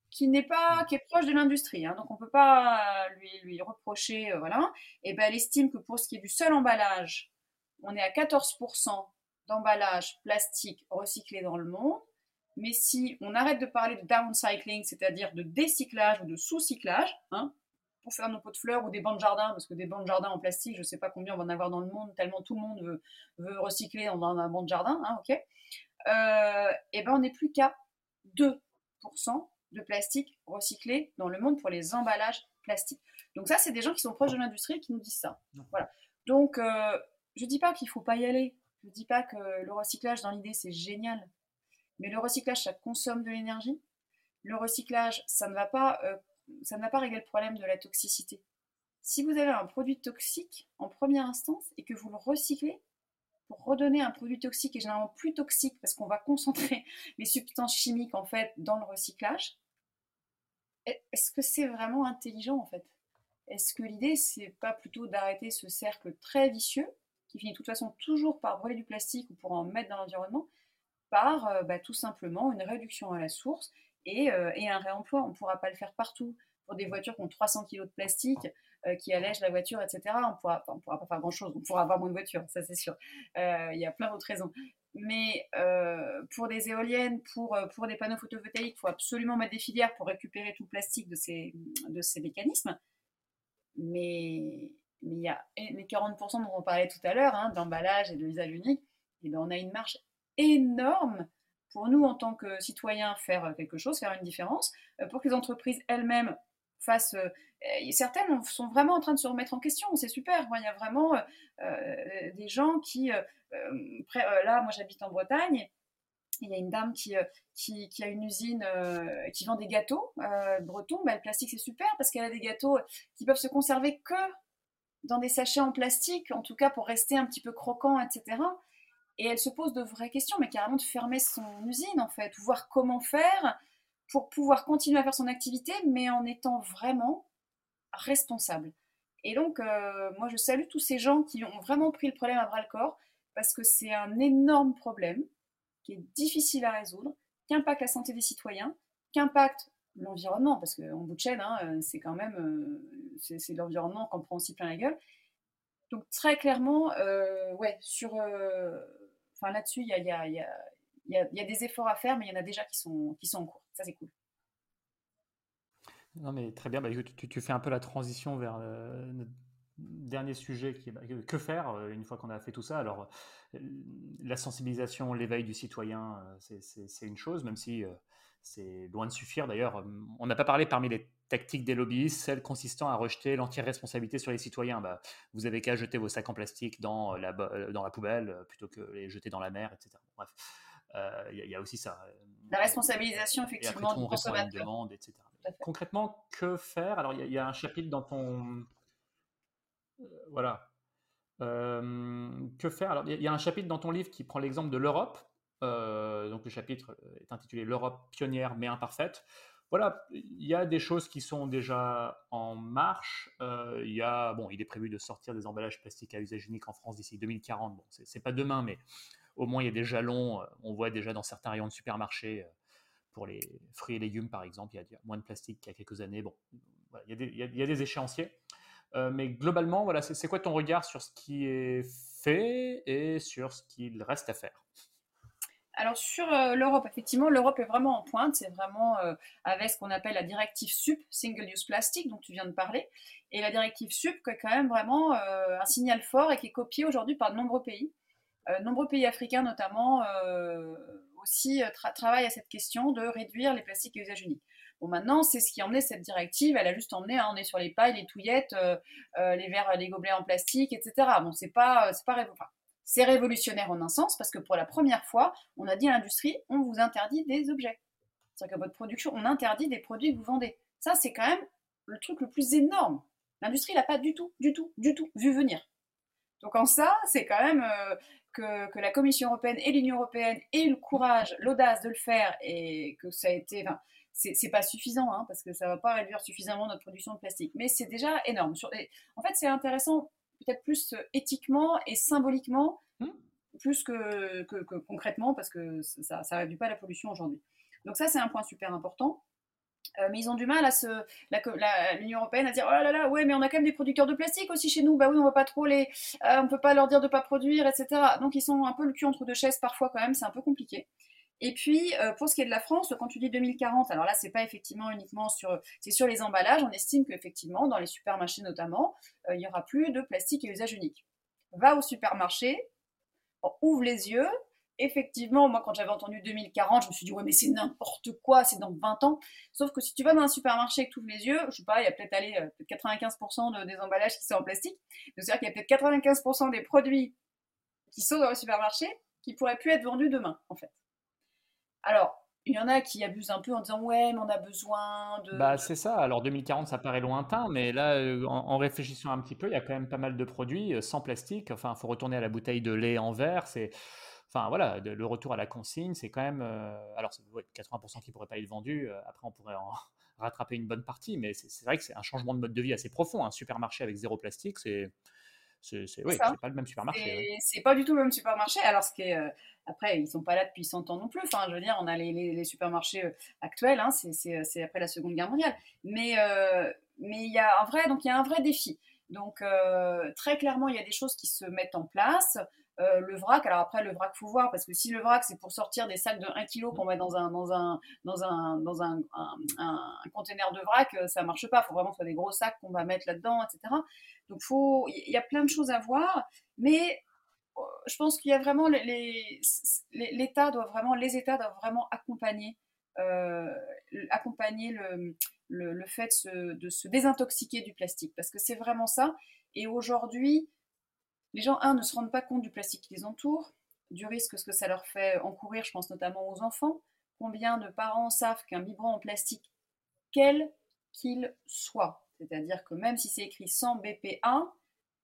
Speaker 2: qui n'est pas qui est proche de l'industrie, hein. donc on ne peut pas lui, lui reprocher, euh, voilà. Et ben elle estime que pour ce qui est du seul emballage, on est à 14% d'emballage plastique recyclé dans le monde. Mais si on arrête de parler de downcycling, c'est-à-dire de décyclage ou de sous-cyclage, hein, pour faire nos pots de fleurs ou des bancs de jardin, parce que des bancs de jardin en plastique, je ne sais pas combien on va en avoir dans le monde, tellement tout le monde veut, recycler dans un banc de jardin, hein, ok euh, Et ben on n'est plus qu'à 2% de plastique recyclé dans le monde pour les emballages plastiques. Donc ça, c'est des gens qui sont proches de l'industrie qui nous disent ça. Voilà. Donc, euh, je ne dis pas qu'il ne faut pas y aller. Je ne dis pas que le recyclage, dans l'idée, c'est génial. Mais le recyclage, ça consomme de l'énergie? Le recyclage, ça ne va pas, euh, ça ne va pas régler le problème de la toxicité. Si vous avez un produit toxique en première instance et que vous le recyclez pour redonner un produit toxique et généralement plus toxique parce qu'on va concentrer les substances chimiques en fait dans le recyclage, est-ce que c'est vraiment intelligent en fait? Est-ce que l'idée c'est pas plutôt d'arrêter ce cercle très vicieux qui finit de toute façon toujours par brûler du plastique ou pour en mettre dans l'environnement, par bah, tout simplement une réduction à la source et, et un réemploi. On ne pourra pas le faire partout. Pour des voitures qui ont 300 kg de plastique, euh, qui allège la voiture, etc., on pourra, on pourra pas faire grand-chose. On pourra avoir moins de voitures, ça c'est sûr. Euh, il y a plein d'autres raisons. Mais euh, pour des éoliennes, pour, pour des panneaux photovoltaïques, il faut absolument mettre des filières pour récupérer tout le plastique de ces, de ces mécanismes. Mais mais il y a les 40% dont on parlait tout à l'heure, hein, d'emballage et de usage unique, et ben on a une marge énorme pour nous en tant que citoyens faire quelque chose, faire une différence, pour que les entreprises elles-mêmes fassent certaines sont vraiment en train de se remettre en question. C'est super. Il y a vraiment euh, euh, des gens qui, euh, là, moi j'habite en Bretagne. Il y a une dame qui, qui, a une usine qui vend des gâteaux bretons. Bah, le plastique, c'est super parce qu'elle a des gâteaux qui peuvent se conserver que dans des sachets en plastique, en tout cas pour rester un petit peu croquant, etc. Et elle se pose de vraies questions, mais carrément de fermer son usine, en fait, voir comment faire pour pouvoir continuer à faire son activité, mais en étant vraiment responsable. Et donc, euh, moi, je salue tous ces gens qui ont vraiment pris le problème à bras le corps, parce que c'est un énorme problème qui est difficile à résoudre, qui impacte la santé des citoyens, qui impacte l'environnement, parce qu'en bout de chaîne, hein, euh, c'est quand même euh, c'est l'environnement qu'on prend aussi plein la gueule. Donc très clairement, ouais, sur, enfin là-dessus, il y a, des efforts à faire, mais il y en a déjà qui sont, en cours. Ça, c'est cool.
Speaker 1: Non, mais très bien. Bah, tu, fais un peu la transition vers euh, notre dernier sujet qui est bah, que faire euh, une fois qu'on a fait tout ça. Alors, euh, la sensibilisation, l'éveil du citoyen, c'est une chose, même si c'est loin de suffire. D'ailleurs, on n'a pas parlé parmi les tactiques des lobbyistes, celle consistant à rejeter l'anti-responsabilité sur les citoyens. Bah, vous avez qu'à jeter vos sacs en plastique dans la, dans la poubelle plutôt que les jeter dans la mer, etc. Bref, il y, a aussi ça.
Speaker 2: La responsabilisation, effectivement, du consommateur.
Speaker 1: demande, etc. Concrètement, que faire? Alors, il y, a un chapitre dans ton. Euh, voilà. Euh, que faire? Alors, il y, a un chapitre dans ton livre qui prend l'exemple de l'Europe. Euh, donc, le chapitre est intitulé L'Europe pionnière mais imparfaite. Voilà, il y a des choses qui sont déjà en marche. il y a, bon, il est prévu de sortir des emballages plastiques à usage unique en France d'ici 2040. Bon, c'est pas demain, mais au moins il y a des jalons. On voit déjà dans certains rayons de supermarché pour les fruits et légumes, par exemple, il y a moins de plastique qu'il y a quelques années. Il, y a des, échéanciers. Euh, mais globalement, voilà, c'est quoi ton regard sur ce qui est fait et sur ce qu'il reste à faire?
Speaker 2: Alors sur euh, l'Europe, effectivement, l'Europe est vraiment en pointe. C'est vraiment euh, avec ce qu'on appelle la directive SUP, Single Use Plastic, dont tu viens de parler. Et la directive SUP, qui est quand même vraiment un signal fort et qui est copié aujourd'hui par de nombreux pays. nombreux pays africains notamment aussi euh, travaille à cette question de réduire les plastiques à usage unique. Bon, maintenant, c'est ce qui emmenait cette directive. Elle a juste emmené, hein, on est sur les pailles, les touillettes, euh, euh, les verres, les gobelets en plastique, etc. Bon, c'est pas, c'est pas c'est révolutionnaire en un sens parce que pour la première fois, on a dit à l'industrie, on vous interdit des objets. C'est-à-dire que votre production, on interdit des produits que vous vendez. Ça, c'est quand même le truc le plus énorme. L'industrie l'a pas du tout, du tout, du tout vu venir. Donc en ça, c'est quand même que, la Commission européenne et l'Union européenne aient eu le courage, l'audace de le faire et que ça a été. Enfin, c'est pas suffisant, hein, parce que ça va pas réduire suffisamment notre production de plastique, mais c'est déjà énorme. en fait, c'est intéressant, peut-être plus éthiquement et symboliquement, mmh. plus que, concrètement, parce que ça ne réduit pas la pollution aujourd'hui. Donc ça, c'est un point super important. Euh, mais ils ont du mal à se. L'Union européenne à dire Oh là là, ouais, mais on a quand même des producteurs de plastique aussi chez nous. Bah oui, on va pas trop les. Euh, on peut pas leur dire de pas produire, etc. Donc ils sont un peu le cul entre deux chaises parfois quand même, c'est un peu compliqué. Et puis, euh, pour ce qui est de la France, quand tu dis 2040, alors là, c'est pas effectivement uniquement sur, c'est sur les emballages. On estime qu'effectivement, dans les supermarchés notamment, il y aura plus de plastique à usage unique. Va au supermarché, ouvre les yeux, effectivement, moi, quand j'avais entendu 2040, je me suis dit, ouais, mais c'est n'importe quoi, c'est dans 20 ans. Sauf que si tu vas dans un supermarché et que tu ouvres les yeux, je sais pas, il y a peut-être allé euh, peut 95% des emballages qui sont en plastique. C'est-à-dire qu'il y a peut-être 95% des produits qui sont dans le supermarché qui pourraient plus être vendus demain, en fait. Alors, il y en a qui abusent un peu en disant ouais mais on a besoin de
Speaker 1: bah c'est ça alors 2040 ça paraît lointain mais là euh, en, réfléchissant un petit peu il y a quand même pas mal de produits euh, sans plastique enfin il faut retourner à la bouteille de lait en verre c'est Enfin voilà, le retour à la consigne, c'est quand même. Euh, alors, 80% qui ne pourraient pas être vendus. Après, on pourrait en rattraper une bonne partie, mais c'est vrai que c'est un changement de mode de vie assez profond. Un supermarché avec zéro plastique, c'est C'est oui, pas le même supermarché.
Speaker 2: C'est pas du tout le même supermarché. Alors, ce qui est, après, ils sont pas là depuis 100 ans non plus. Enfin, je veux dire, on a les, supermarchés actuels, hein, c'est après la Seconde Guerre mondiale. Mais mais il y a un vrai, donc il y a un vrai défi. Donc très clairement, il y a des choses qui se mettent en place. Euh, le vrac, alors après, le vrac, faut voir, parce que si le vrac, c'est pour sortir des sacs de 1 kg qu'on met dans un, dans un, dans un, dans un, un, container de vrac, euh, ça marche pas. Il faut vraiment que ce soit des gros sacs qu'on va mettre là-dedans, etc. Donc, il y a plein de choses à voir, mais euh, je pense qu'il y a vraiment les, États doivent vraiment accompagner, accompagner le, fait de se désintoxiquer du plastique, parce que c'est vraiment ça. Et aujourd'hui, les gens, un, ne se rendent pas compte du plastique qui les entoure, du risque que ça leur fait encourir, je pense notamment aux enfants. Combien de parents savent qu'un biberon en plastique, quel qu'il soit, c'est-à-dire que même si c'est écrit sans BPA,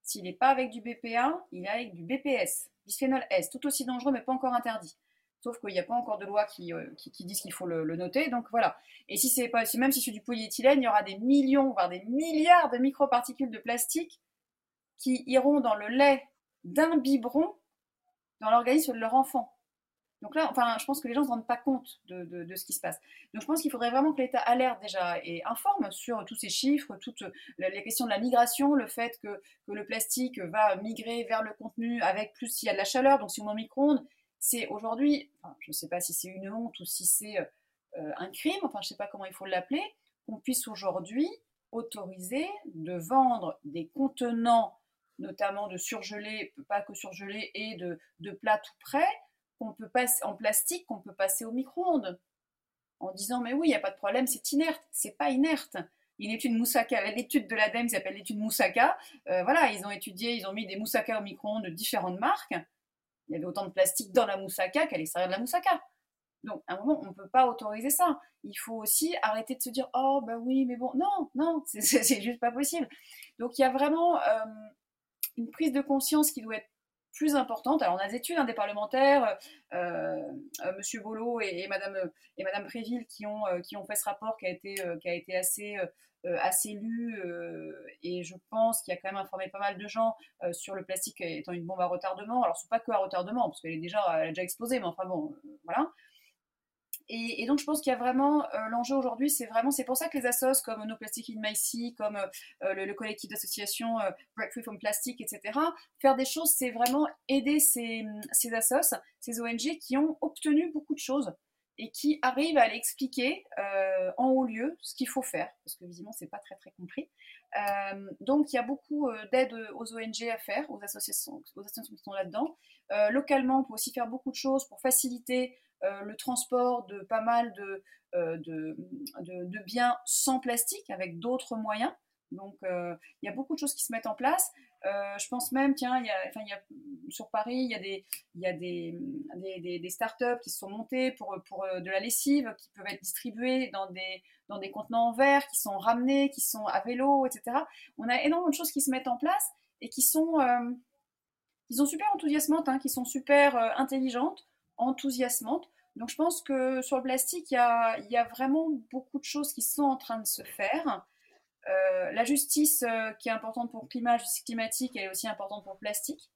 Speaker 2: s'il n'est pas avec du BPA, il est avec du BPS, bisphénol S, tout aussi dangereux mais pas encore interdit. Sauf qu'il n'y a pas encore de loi qui, euh, disent qu'il faut le, noter. Donc voilà. Et si c'est pas, même si c'est du polyéthylène, il y aura des millions, voire des milliards de microparticules de plastique qui iront dans le lait d'un biberon dans l'organisme de leur enfant. Donc là, enfin, je pense que les gens ne se rendent pas compte de, ce qui se passe. Donc je pense qu'il faudrait vraiment que l'État alerte déjà et informe sur tous ces chiffres, toutes les questions de la migration, le fait que, le plastique va migrer vers le contenu avec plus s'il y a de la chaleur, donc si on met en micro-ondes, c'est aujourd'hui, je ne sais pas si c'est une honte ou si c'est euh, un crime, enfin je ne sais pas comment il faut l'appeler, qu'on puisse aujourd'hui autoriser de vendre des contenants notamment de surgelés, pas que surgelés, et de, de plats tout prêts, qu'on peut passer en plastique, qu'on peut passer au micro-ondes. En disant, mais oui, il n'y a pas de problème, c'est inerte. C'est pas inerte. Une étude Moussaka, l'étude de l'ADEME s'appelle l'étude Moussaka, euh, voilà, ils ont étudié, ils ont mis des Moussaka au micro-ondes de différentes marques. Il y avait autant de plastique dans la Moussaka qu'à l'extérieur de la Moussaka. Donc, à un moment, on ne peut pas autoriser ça. Il faut aussi arrêter de se dire, oh, bah oui, mais bon, non, non, c'est juste pas possible. Donc, il y a vraiment euh, une prise de conscience qui doit être plus importante. Alors, on a des études hein, des parlementaires, euh, euh, Monsieur Bolo et, Madame, et Madame Préville qui ont, euh, qui ont fait ce rapport qui a été, qui a été assez, assez lu et je pense qu'il a quand même informé pas mal de gens sur le plastique étant une bombe à retardement. Alors, ce n'est pas que à retardement, parce qu'elle est déjà, elle a déjà explosé, mais enfin bon, voilà. Et, donc, je pense qu'il y a vraiment euh, l'enjeu aujourd'hui, c'est vraiment, c'est pour ça que les assos comme No Plastic in My Sea, comme euh, le, collectif d'association euh, Break Free from Plastic, etc., faire des choses, c'est vraiment aider ces, ces assos, ces ONG qui ont obtenu beaucoup de choses et qui arrivent à aller expliquer en haut lieu ce qu'il faut faire, parce que visiblement, c'est pas très très compris. donc, il y a beaucoup d'aide aux ONG à faire, aux associations, aux associations qui sont là-dedans. localement, on peut aussi faire beaucoup de choses pour faciliter euh, le transport de pas mal euh, de, de, biens sans plastique avec d'autres moyens. Donc, euh, il y a beaucoup de choses qui se mettent en place. je pense même, tiens, y a, y a, sur Paris, il y a, des, y a des, des, des, startups qui se sont montées pour, pour de la lessive, qui peuvent être distribuées dans des, dans des contenants en verre, qui sont ramenés, qui sont à vélo, etc. On a énormément de choses qui se mettent en place et qui sont, qui sont super enthousiasmantes, hein, qui sont super intelligentes enthousiasmante. Donc je pense que sur le plastique, il y a, vraiment beaucoup de choses qui sont en train de se faire. Euh, la justice euh, qui est importante pour le climat, la justice climatique, elle est aussi importante pour le plastique.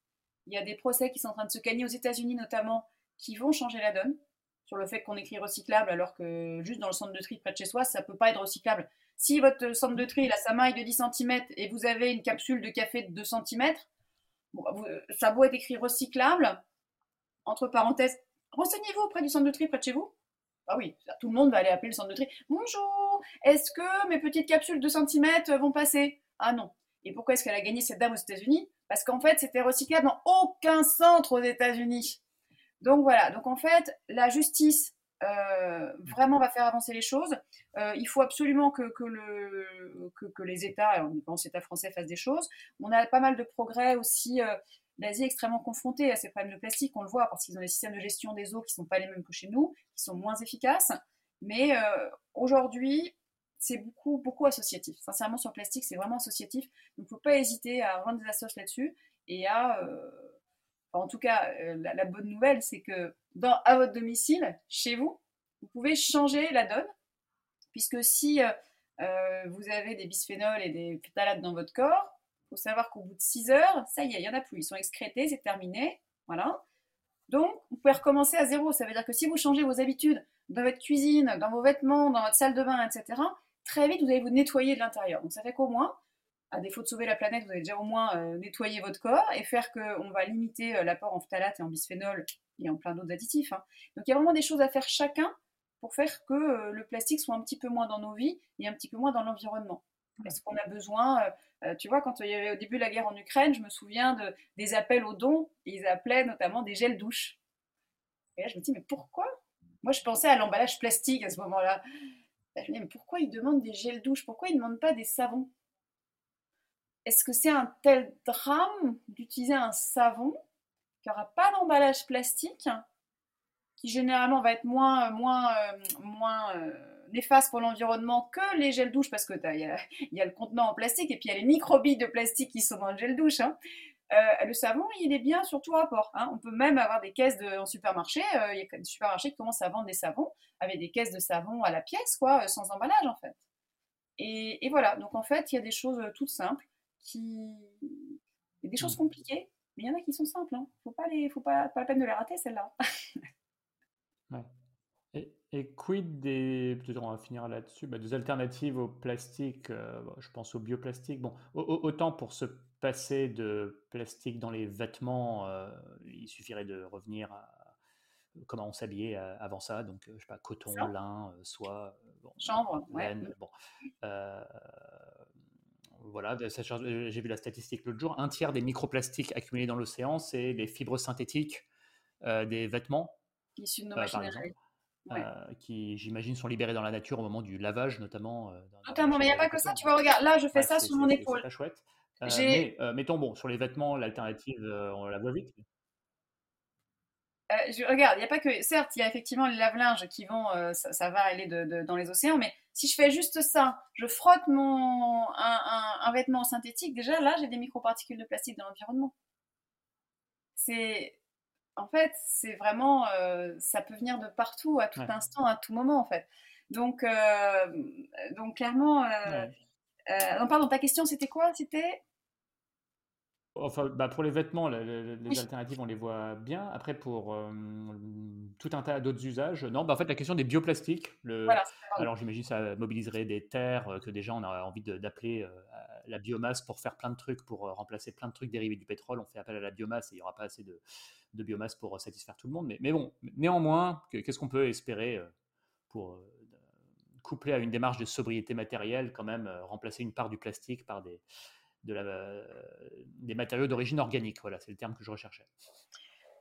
Speaker 2: Il y a des procès qui sont en train de se gagner aux États-Unis notamment, qui vont changer la donne sur le fait qu'on écrit recyclable alors que juste dans le centre de tri près de chez soi, ça ne peut pas être recyclable. Si votre centre de tri, a sa maille de 10 cm et vous avez une capsule de café de 2 cm, ça doit être écrit recyclable, entre parenthèses, Renseignez-vous auprès du centre de tri près de chez vous. Ah oui, tout le monde va aller appeler le centre de tri. Bonjour, est-ce que mes petites capsules de centimètres vont passer? Ah non. Et pourquoi est-ce qu'elle a gagné cette dame aux États-Unis? Parce qu'en fait, c'était recyclable dans aucun centre aux États-Unis. Donc voilà, donc en fait, la justice euh, vraiment va faire avancer les choses. Euh, il faut absolument que, le, que, les États, on pense États français, fassent des choses. On a pas mal de progrès aussi euh, l'Asie est extrêmement confrontée à ces problèmes de plastique, on le voit parce qu'ils ont des systèmes de gestion des eaux qui ne sont pas les mêmes que chez nous, qui sont moins efficaces. Mais euh, aujourd'hui, c'est beaucoup, beaucoup associatif. Sincèrement, sur le plastique, c'est vraiment associatif. Donc, il ne faut pas hésiter à rendre des associations là-dessus et à. Euh, en tout cas, euh, la, bonne nouvelle, c'est que dans, à votre domicile, chez vous, vous pouvez changer la donne, puisque si vous avez des bisphénols et des phtalates dans votre corps, faut savoir qu'au bout de 6 heures, ça y est, il n'y en a plus. Ils sont excrétés, c'est terminé. Voilà. Donc, vous pouvez recommencer à zéro. Ça veut dire que si vous changez vos habitudes dans votre cuisine, dans vos vêtements, dans votre salle de bain, etc., très vite, vous allez vous nettoyer de l'intérieur. Donc, ça fait qu'au moins, à défaut de sauver la planète, vous allez déjà au moins euh, nettoyer votre corps et faire qu'on va limiter euh, l'apport en phtalate et en bisphénol et en plein d'autres additifs. Hein. Donc, il y a vraiment des choses à faire chacun pour faire que euh, le plastique soit un petit peu moins dans nos vies et un petit peu moins dans l'environnement. Est-ce qu'on a besoin, tu vois, quand il y avait au début la guerre en Ukraine, je me souviens de, des appels aux dons, ils appelaient notamment des gels douche. Et là, je me dis, mais pourquoi? Moi, je pensais à l'emballage plastique à ce moment-là. Je me dis, mais pourquoi ils demandent des gels douche Pourquoi ils ne demandent pas des savons? Est-ce que c'est un tel drame d'utiliser un savon qui n'aura pas d'emballage plastique, qui généralement va être moins, moins, euh, moins euh, néfaste pour l'environnement que les gels douche, parce que il y, a le contenant en plastique et puis il y a les microbilles de plastique qui sont dans le gel douche. Hein. Euh, le savon, il est bien surtout à port. Hein. On peut même avoir des caisses de, en supermarché. Il y a des supermarchés qui commencent à vendre des savons avec des caisses de savon à la pièce, quoi, sans emballage en fait. Et, et voilà. Donc en fait, il y a des choses toutes simples qui, il y a des choses mmh. compliquées mais il y en a qui sont simples. Hein. Faut pas les, faut pas, pas la peine de les rater celles-là.
Speaker 1: ouais. Et, quid des, peut-être on va finir là-dessus, bah, des alternatives au plastique. Euh, je pense au bioplastique. Bon, autant pour se passer de plastique dans les vêtements, euh, il suffirait de revenir à comment on s'habillait euh, avant ça. Donc, je sais pas, coton, lin, soie,
Speaker 2: chambre, laine,
Speaker 1: bon voilà, euh, j'ai vu la statistique l'autre jour, un tiers des microplastiques accumulés dans l'océan, c'est les fibres synthétiques euh, des vêtements,
Speaker 2: issus de nos euh, exemple,
Speaker 1: qui j'imagine sont libérés dans la nature au moment du lavage notamment.
Speaker 2: Notamment, mais il n'y a pas que ça, tu vois, regarde, là je fais ça sur mon épaule.
Speaker 1: C'est chouette. mais mettons, bon, sur les vêtements, l'alternative, on la voit vite.
Speaker 2: je, regarde, il n'y a pas que. Certes, il y a effectivement les lave-linges qui vont. ça, va aller dans les océans, mais si je fais juste ça, je frotte mon, un, vêtement synthétique, déjà là, j'ai des microparticules de plastique dans l'environnement. C'est. En fait, c'est vraiment. Euh, ça peut venir de partout, à tout instant, à tout moment, en fait. Donc, euh, donc clairement. Euh, non, pardon, ta question, c'était quoi? C'était?
Speaker 1: Enfin, bah pour les vêtements, les, alternatives, on les voit bien. Après, pour euh, tout un tas d'autres usages, non, bah en fait, la question des bioplastiques. Le... alors, j'imagine que ça mobiliserait des terres que déjà on a envie d'appeler euh, la biomasse pour faire plein de trucs, pour remplacer plein de trucs dérivés du pétrole. On fait appel à la biomasse et il n'y aura pas assez de, de, biomasse pour satisfaire tout le monde. Mais, mais bon, néanmoins, qu'est-ce qu'on peut espérer pour coupler à une démarche de sobriété matérielle, quand même, remplacer une part du plastique par des de la, des matériaux d'origine organique? Voilà, c'est le terme que je recherchais.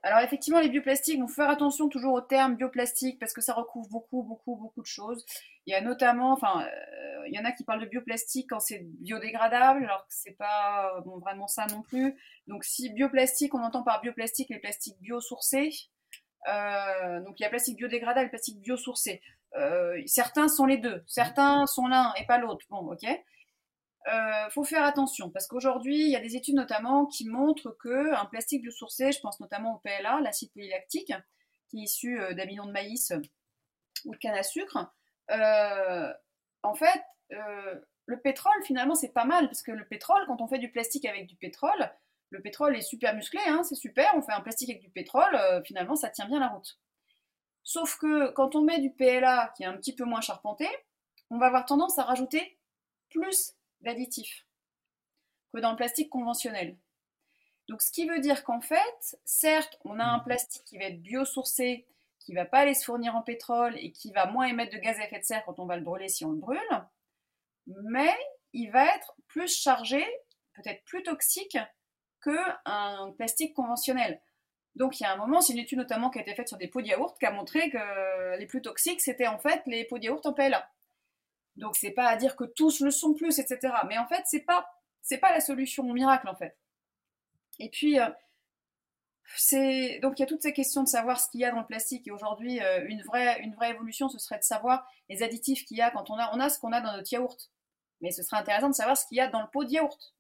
Speaker 2: Alors effectivement, les bioplastiques, il faut faire attention toujours au terme bioplastique parce que ça recouvre beaucoup, beaucoup, beaucoup de choses. Il y a notamment, enfin, euh, il y en a qui parlent de bioplastique quand c'est biodégradable, alors que c'est pas vraiment ça non plus. Donc si bioplastique, on entend par bioplastique les plastiques biosourcés. Euh, donc il y a plastique biodégradable plastique biosourcé. Euh, certains sont les deux, certains sont l'un et pas l'autre. Bon, ok euh, faut faire attention parce qu'aujourd'hui, il y a des études notamment qui montrent que un plastique biosourcé, je pense notamment au PLA, l'acide polylactique, qui est issu euh, d'amidon de maïs ou de canne à sucre, euh, en fait, euh, le pétrole, finalement, c'est pas mal parce que le pétrole, quand on fait du plastique avec du pétrole, le pétrole est super musclé, hein, c'est super, on fait un plastique avec du pétrole, finalement, ça tient bien la route. Sauf que quand on met du PLA qui est un petit peu moins charpenté, on va avoir tendance à rajouter plus d'additifs que dans le plastique conventionnel. Donc, ce qui veut dire qu'en fait, certes, on a un mmh. plastique qui va être biosourcé, qui va pas aller se fournir en pétrole et qui va moins émettre de gaz à effet de serre quand on va le brûler si on le brûle, mais il va être plus chargé, peut-être plus toxique qu'un plastique conventionnel. Donc il y a un moment, c'est une étude notamment qui a été faite sur des pots de yaourt qui a montré que les plus toxiques, c'était en fait les pots de yaourt en PLA. Donc c'est pas à dire que tous le sont plus, etc. Mais en fait, c'est pas c'est pas la solution au miracle en fait. Et puis euh, c'est donc il y a toutes ces questions de savoir ce qu'il y a dans le plastique. Et aujourd'hui, euh, une vraie une vraie évolution, ce serait de savoir les additifs qu'il y a quand on a on a ce qu'on a dans notre yaourt. Mais ce serait intéressant de savoir ce qu'il y a dans le pot de yaourt.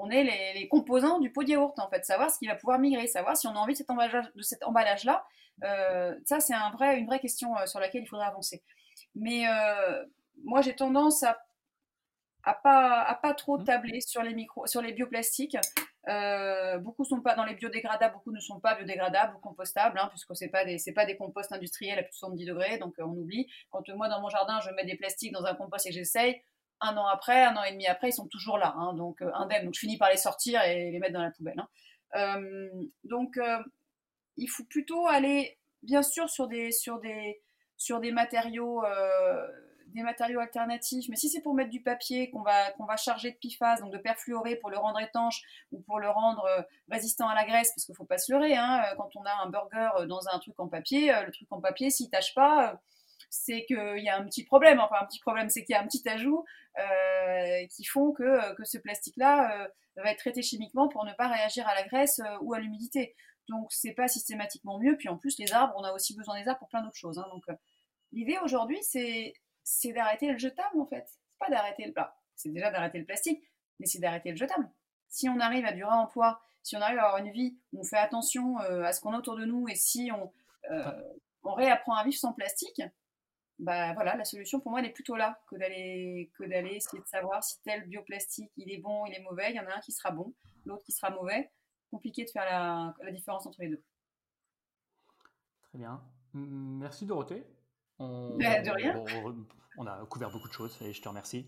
Speaker 2: On est les, composants du pot de yaourt en fait, savoir ce qui va pouvoir migrer, savoir si on a envie de cet emballage, de cet emballage là. Euh, ça c'est un vrai, une vraie question sur laquelle il faudrait avancer. Mais moi j'ai tendance à, à pas, à pas trop mmh. tabler sur les, micro, sur les bioplastiques. Euh, beaucoup sont pas dans les biodégradables, beaucoup ne sont pas biodégradables ou compostables, hein, puisque c'est pas des c'est pas des composts industriels à plus de 70 degrés, donc euh, on oublie. Quand moi dans mon jardin je mets des plastiques dans un compost et j'essaye, un an après, un an et demi après, ils sont toujours là, hein, donc euh, indemnes. Donc je finis par les sortir et les mettre dans la poubelle. Hein. donc il faut plutôt aller, bien sûr, sur des sur des sur des matériaux des matériaux alternatifs, mais si c'est pour mettre du papier qu'on va, qu'on va charger de PFAS, donc de perfluoré pour le rendre étanche ou pour le rendre euh, résistant à la graisse, parce qu'il ne faut pas se leurrer, hein, euh, quand on a un burger euh, dans un truc en papier, le truc en papier, s'il ne tâche pas, c'est qu'il y a un petit problème. Enfin, un petit problème, c'est qu'il y a un petit ajout qui font que, que ce plastique-là va être traité chimiquement pour ne pas réagir à la graisse ou à l'humidité. Donc, c'est pas systématiquement mieux. Puis en plus, les arbres, on a aussi besoin des arbres pour plein d'autres choses. Hein. Donc, l'idée aujourd'hui, c'est c'est d'arrêter le jetable en fait. C'est pas d'arrêter le plat. C'est déjà d'arrêter le plastique, mais c'est d'arrêter le jetable. Si on arrive à du réemploi, si on arrive à avoir une vie où on fait attention euh, à ce qu'on a autour de nous et si on, euh, on réapprend à vivre sans plastique, bah voilà, la solution pour moi elle est plutôt là que d'aller que d'aller essayer de savoir si tel bioplastique il est bon, il est mauvais. Il y en a un qui sera bon, l'autre qui sera mauvais. Compliqué de faire la, la différence entre les deux.
Speaker 1: Très bien. Merci Dorothée.
Speaker 2: On, de rien.
Speaker 1: On, a couvert beaucoup de choses et je te remercie.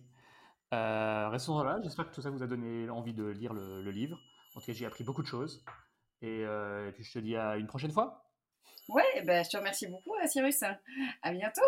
Speaker 1: Euh, restons là. J'espère que tout ça vous a donné envie de lire le, livre. En tout cas, j'ai appris beaucoup de choses. Et, euh, et, puis je te dis à une prochaine fois.
Speaker 2: Ouais, ben, je te remercie beaucoup, Cyrus. À bientôt.